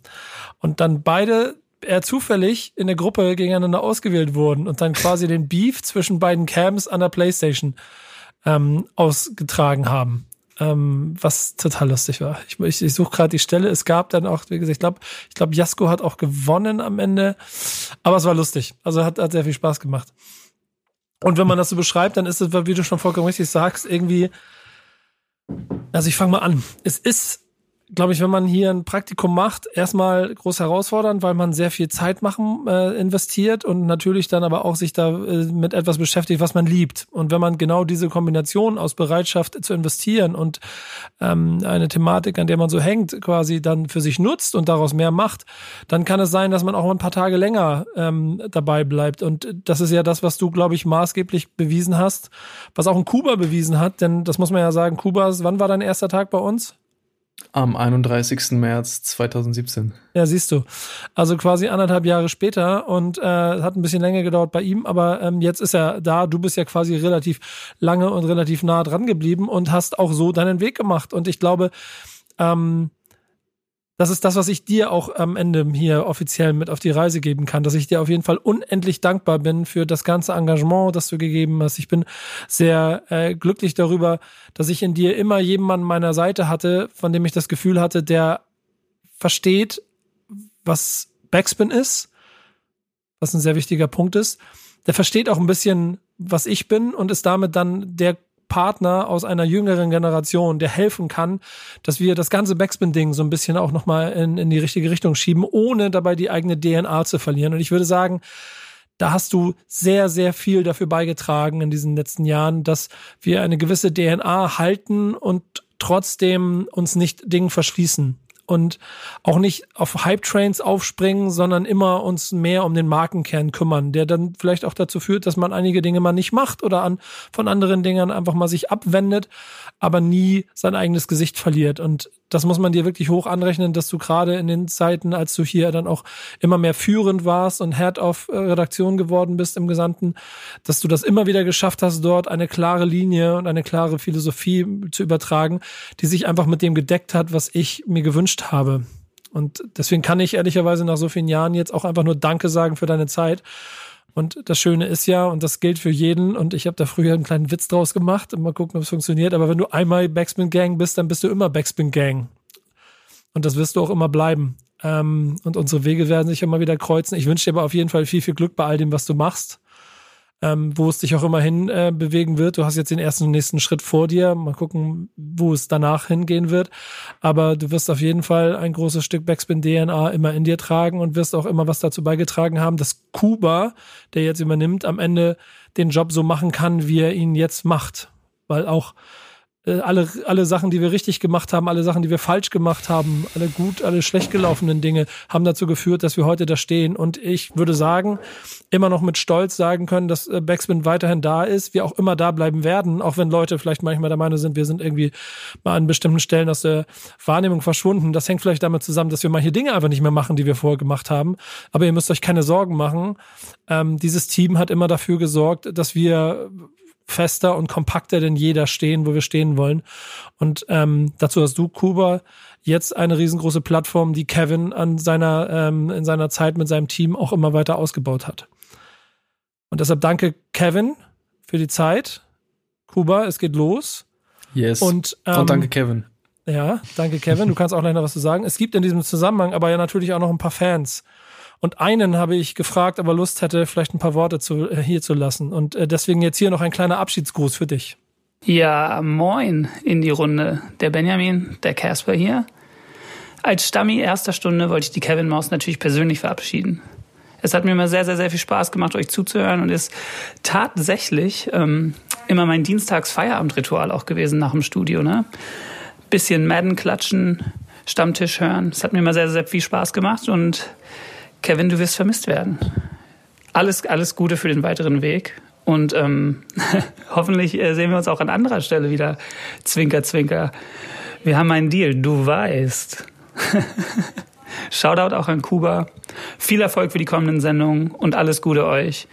Und dann beide eher zufällig in der Gruppe gegeneinander ausgewählt wurden und dann quasi den Beef zwischen beiden Camps an der Playstation ähm, ausgetragen haben. Ähm, was total lustig war. Ich, ich, ich suche gerade die Stelle. Es gab dann auch, wie gesagt, ich glaube, ich glaube, Jasko hat auch gewonnen am Ende. Aber es war lustig. Also hat, hat sehr viel Spaß gemacht. Und wenn man das so beschreibt, dann ist es, wie du schon vollkommen richtig sagst, irgendwie also ich fange mal an. Es ist glaube ich, wenn man hier ein Praktikum macht, erstmal groß herausfordernd, weil man sehr viel Zeit machen äh, investiert und natürlich dann aber auch sich da äh, mit etwas beschäftigt, was man liebt. Und wenn man genau diese Kombination aus Bereitschaft zu investieren und ähm, eine Thematik, an der man so hängt, quasi dann für sich nutzt und daraus mehr macht, dann kann es sein, dass man auch ein paar Tage länger ähm, dabei bleibt. Und das ist ja das, was du, glaube ich, maßgeblich bewiesen hast, was auch in Kuba bewiesen hat. Denn das muss man ja sagen, Kuba, wann war dein erster Tag bei uns?
Am 31. März 2017.
Ja, siehst du. Also quasi anderthalb Jahre später und äh, hat ein bisschen länger gedauert bei ihm, aber ähm, jetzt ist er da. Du bist ja quasi relativ lange und relativ nah dran geblieben und hast auch so deinen Weg gemacht. Und ich glaube, ähm, das ist das, was ich dir auch am Ende hier offiziell mit auf die Reise geben kann, dass ich dir auf jeden Fall unendlich dankbar bin für das ganze Engagement, das du gegeben hast. Ich bin sehr äh, glücklich darüber, dass ich in dir immer jemanden an meiner Seite hatte, von dem ich das Gefühl hatte, der versteht, was Backspin ist, was ein sehr wichtiger Punkt ist. Der versteht auch ein bisschen, was ich bin und ist damit dann der Partner aus einer jüngeren Generation, der helfen kann, dass wir das ganze Backspin-Ding so ein bisschen auch nochmal in, in die richtige Richtung schieben, ohne dabei die eigene DNA zu verlieren. Und ich würde sagen, da hast du sehr, sehr viel dafür beigetragen in diesen letzten Jahren, dass wir eine gewisse DNA halten und trotzdem uns nicht Dingen verschließen und auch nicht auf Hype-Trains aufspringen, sondern immer uns mehr um den Markenkern kümmern, der dann vielleicht auch dazu führt, dass man einige Dinge mal nicht macht oder an, von anderen Dingen einfach mal sich abwendet, aber nie sein eigenes Gesicht verliert. Und das muss man dir wirklich hoch anrechnen, dass du gerade in den Zeiten, als du hier dann auch immer mehr führend warst und Head of äh, Redaktion geworden bist im Gesamten, dass du das immer wieder geschafft hast, dort eine klare Linie und eine klare Philosophie zu übertragen, die sich einfach mit dem gedeckt hat, was ich mir gewünscht habe. Und deswegen kann ich ehrlicherweise nach so vielen Jahren jetzt auch einfach nur Danke sagen für deine Zeit Und das Schöne ist ja, und das gilt für jeden, und ich habe da früher einen kleinen Witz draus gemacht, mal gucken, ob es funktioniert, aber wenn du einmal Backspin Gang bist, dann bist du immer Backspin Gang. Und das wirst du auch immer bleiben. Ähm, und unsere Wege werden sich immer wieder kreuzen. Ich wünsche dir aber auf jeden Fall viel, viel Glück bei all dem, was du machst ähm, wo es dich auch immer hin äh, bewegen wird. Du hast jetzt den ersten nächsten Schritt vor dir. Mal gucken, wo es danach hingehen wird. Aber du wirst auf jeden Fall ein großes Stück Backspin DNA immer in dir tragen und wirst auch immer was dazu beigetragen haben, dass Kuba, der jetzt übernimmt, am Ende den Job so machen kann, wie er ihn jetzt macht. Weil auch alle, alle Sachen, die wir richtig gemacht haben, alle Sachen, die wir falsch gemacht haben, alle gut, alle schlecht gelaufenen Dinge, haben dazu geführt, dass wir heute da stehen. Und ich würde sagen, immer noch mit Stolz sagen können, dass äh, Backspin weiterhin da ist, wir auch immer da bleiben werden, auch wenn Leute vielleicht manchmal der Meinung sind, wir sind irgendwie mal an bestimmten Stellen aus der Wahrnehmung verschwunden. Das hängt vielleicht damit zusammen, dass wir manche Dinge einfach nicht mehr machen, die wir vorher gemacht haben. Aber ihr müsst euch keine Sorgen machen. Ähm, dieses Team hat immer dafür gesorgt, dass wir fester und kompakter denn jeder stehen, wo wir stehen wollen. Und ähm, dazu hast du, Kuba, jetzt eine riesengroße Plattform, die Kevin an seiner, ähm, in seiner Zeit mit seinem Team auch immer weiter ausgebaut hat. Und deshalb danke Kevin für die Zeit. Kuba, es geht los.
Yes.
Und,
ähm, und danke Kevin.
Ja, danke Kevin. Du kannst auch gleich noch was zu sagen. Es gibt in diesem Zusammenhang aber ja natürlich auch noch ein paar Fans, und einen habe ich gefragt, aber Lust hätte, vielleicht ein paar Worte zu, äh, hier zu lassen. Und äh, deswegen jetzt hier noch ein kleiner Abschiedsgruß für dich.
Ja, moin in die Runde. Der Benjamin, der Casper hier. Als Stammi erster Stunde wollte ich die Kevin Maus natürlich persönlich verabschieden. Es hat mir immer sehr, sehr, sehr viel Spaß gemacht, euch zuzuhören und ist tatsächlich ähm, immer mein Dienstags-Feierabendritual auch gewesen nach dem Studio. Ne? Bisschen Madden klatschen, Stammtisch hören. Es hat mir immer sehr, sehr viel Spaß gemacht und Kevin, du wirst vermisst werden. Alles, alles Gute für den weiteren Weg. Und ähm, hoffentlich äh, sehen wir uns auch an anderer Stelle wieder. Zwinker, zwinker. Wir haben einen Deal, du weißt. Shoutout auch an Kuba. Viel Erfolg für die kommenden Sendungen und alles Gute euch.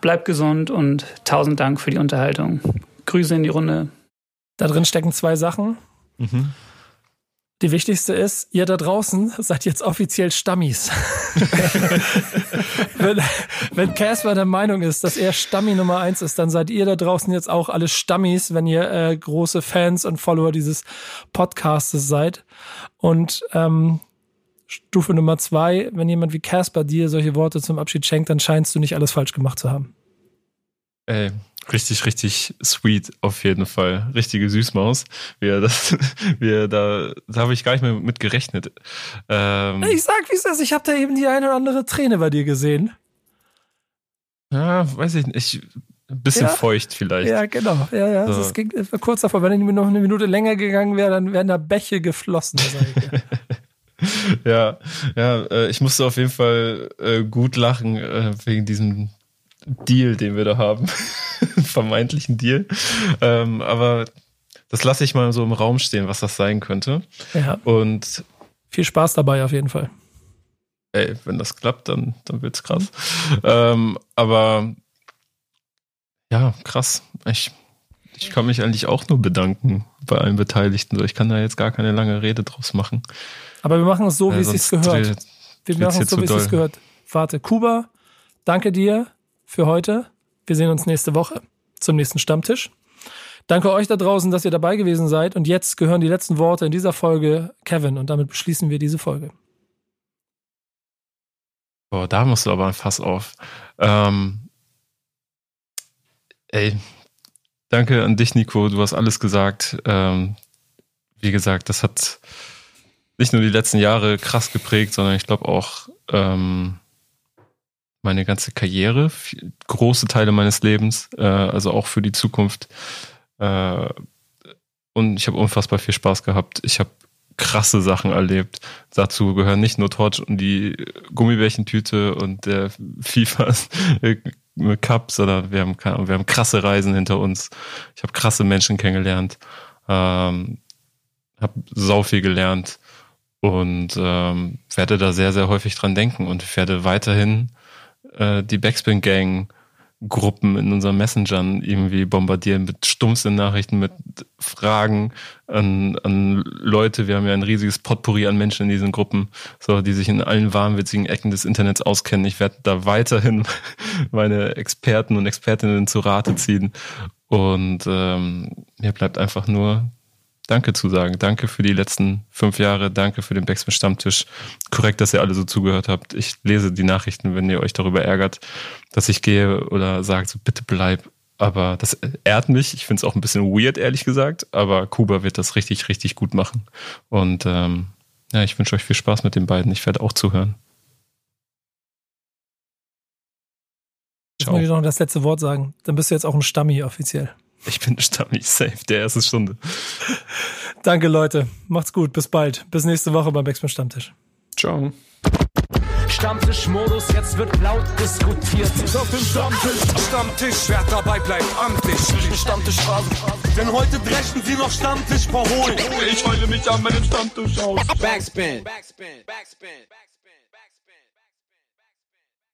Bleibt gesund und tausend Dank für die Unterhaltung. Grüße in die Runde.
Da drin stecken zwei Sachen. Mhm. Die wichtigste ist, ihr da draußen seid jetzt offiziell Stammis. wenn, Casper der Meinung ist, dass er Stammi Nummer eins ist, dann seid ihr da draußen jetzt auch alle Stammis, wenn ihr äh, große Fans und Follower dieses Podcastes seid. Und ähm, Stufe Nummer zwei, wenn jemand wie Casper dir solche Worte zum Abschied schenkt, dann scheinst du nicht alles falsch gemacht zu haben.
Ey, richtig, richtig sweet auf jeden Fall. Richtige Süßmaus. Wie er das, wie er da, da habe ich gar nicht mehr mit gerechnet.
Ähm, ich sag, wie es ist, ich habe da eben die eine oder andere Träne bei dir gesehen.
Ja, weiß ich nicht. Ein bisschen ja? feucht vielleicht.
Ja, genau. Ja, ja. So. Das ging kurz davor. Wenn ich noch eine Minute länger gegangen wäre, dann wären da Bäche geflossen.
ja, ja, äh, ich musste auf jeden Fall äh, gut lachen äh, wegen diesem Deal, den wir da haben. Vermeintlichen Deal. Ähm, aber das lasse ich mal so im Raum stehen, was das sein könnte.
Ja.
Und
viel Spaß dabei auf jeden Fall.
Ey, wenn das klappt, dann, dann wird's krass. Ähm, aber ja, krass. Ich, ich kann mich eigentlich auch nur bedanken bei allen Beteiligten. Ich kann da jetzt gar keine lange Rede draus machen.
Aber wir machen es so, wie es sich gehört. Wir machen es so, wie es sich gehört. Warte, Kuba, danke dir für heute. Wir sehen uns nächste Woche zum nächsten Stammtisch. Danke euch da draußen, dass ihr dabei gewesen seid. Und jetzt gehören die letzten Worte in dieser Folge Kevin. Und damit beschließen wir diese Folge.
Boah, da musst du aber ein Fass auf. Ähm, ey, danke an dich, Nico. Du hast alles gesagt. Ähm, wie gesagt, das hat nicht nur die letzten Jahre krass geprägt, sondern ich glaube auch ähm, meine ganze Karriere, große Teile meines Lebens, äh, also auch für die Zukunft. Äh, und ich habe unfassbar viel Spaß gehabt. Ich habe krasse Sachen erlebt. Dazu gehören nicht nur Torch und die Gummibärchentüte und der FIFA Cup, sondern wir haben, wir haben krasse Reisen hinter uns. Ich habe krasse Menschen kennengelernt, ähm, habe sau viel gelernt und ähm, werde da sehr, sehr häufig dran denken und werde weiterhin äh, die Backspin Gang Gruppen in unseren Messengern irgendwie bombardieren mit stumpfsten Nachrichten, mit Fragen an, an Leute. Wir haben ja ein riesiges Potpourri an Menschen in diesen Gruppen, so die sich in allen wahnwitzigen Ecken des Internets auskennen. Ich werde da weiterhin meine Experten und Expertinnen zu Rate ziehen. Und ähm, mir bleibt einfach nur Danke zu sagen. Danke für die letzten fünf Jahre. Danke für den Backspin Stammtisch. Korrekt, dass ihr alle so zugehört habt. Ich lese die Nachrichten, wenn ihr euch darüber ärgert, dass ich gehe oder sagt, so bitte bleib. Aber das ehrt mich. Ich finde es auch ein bisschen weird, ehrlich gesagt. Aber Kuba wird das richtig, richtig gut machen. Und ähm, ja, ich wünsche euch viel Spaß mit den beiden. Ich werde auch zuhören.
Ciao. Ich muss noch das letzte Wort sagen. Dann bist du jetzt auch ein Stammi offiziell.
Ich bin Stammi, safe, der erste Stunde.
Danke, Leute. Macht's gut. Bis bald. Bis nächste Woche beim Backspin Stammtisch.
Ciao.
Stammtischmodus, jetzt wird laut diskutiert.
Auf dem Stammtisch, Stammtisch, wer dabei bleibt, amtlich. Stammtisch Phase. Denn heute brechen sie noch Stammtisch verholen. Ich heule mich an meinem Stammtisch aus.
Backspin. Backspin. Backspin. Backspin.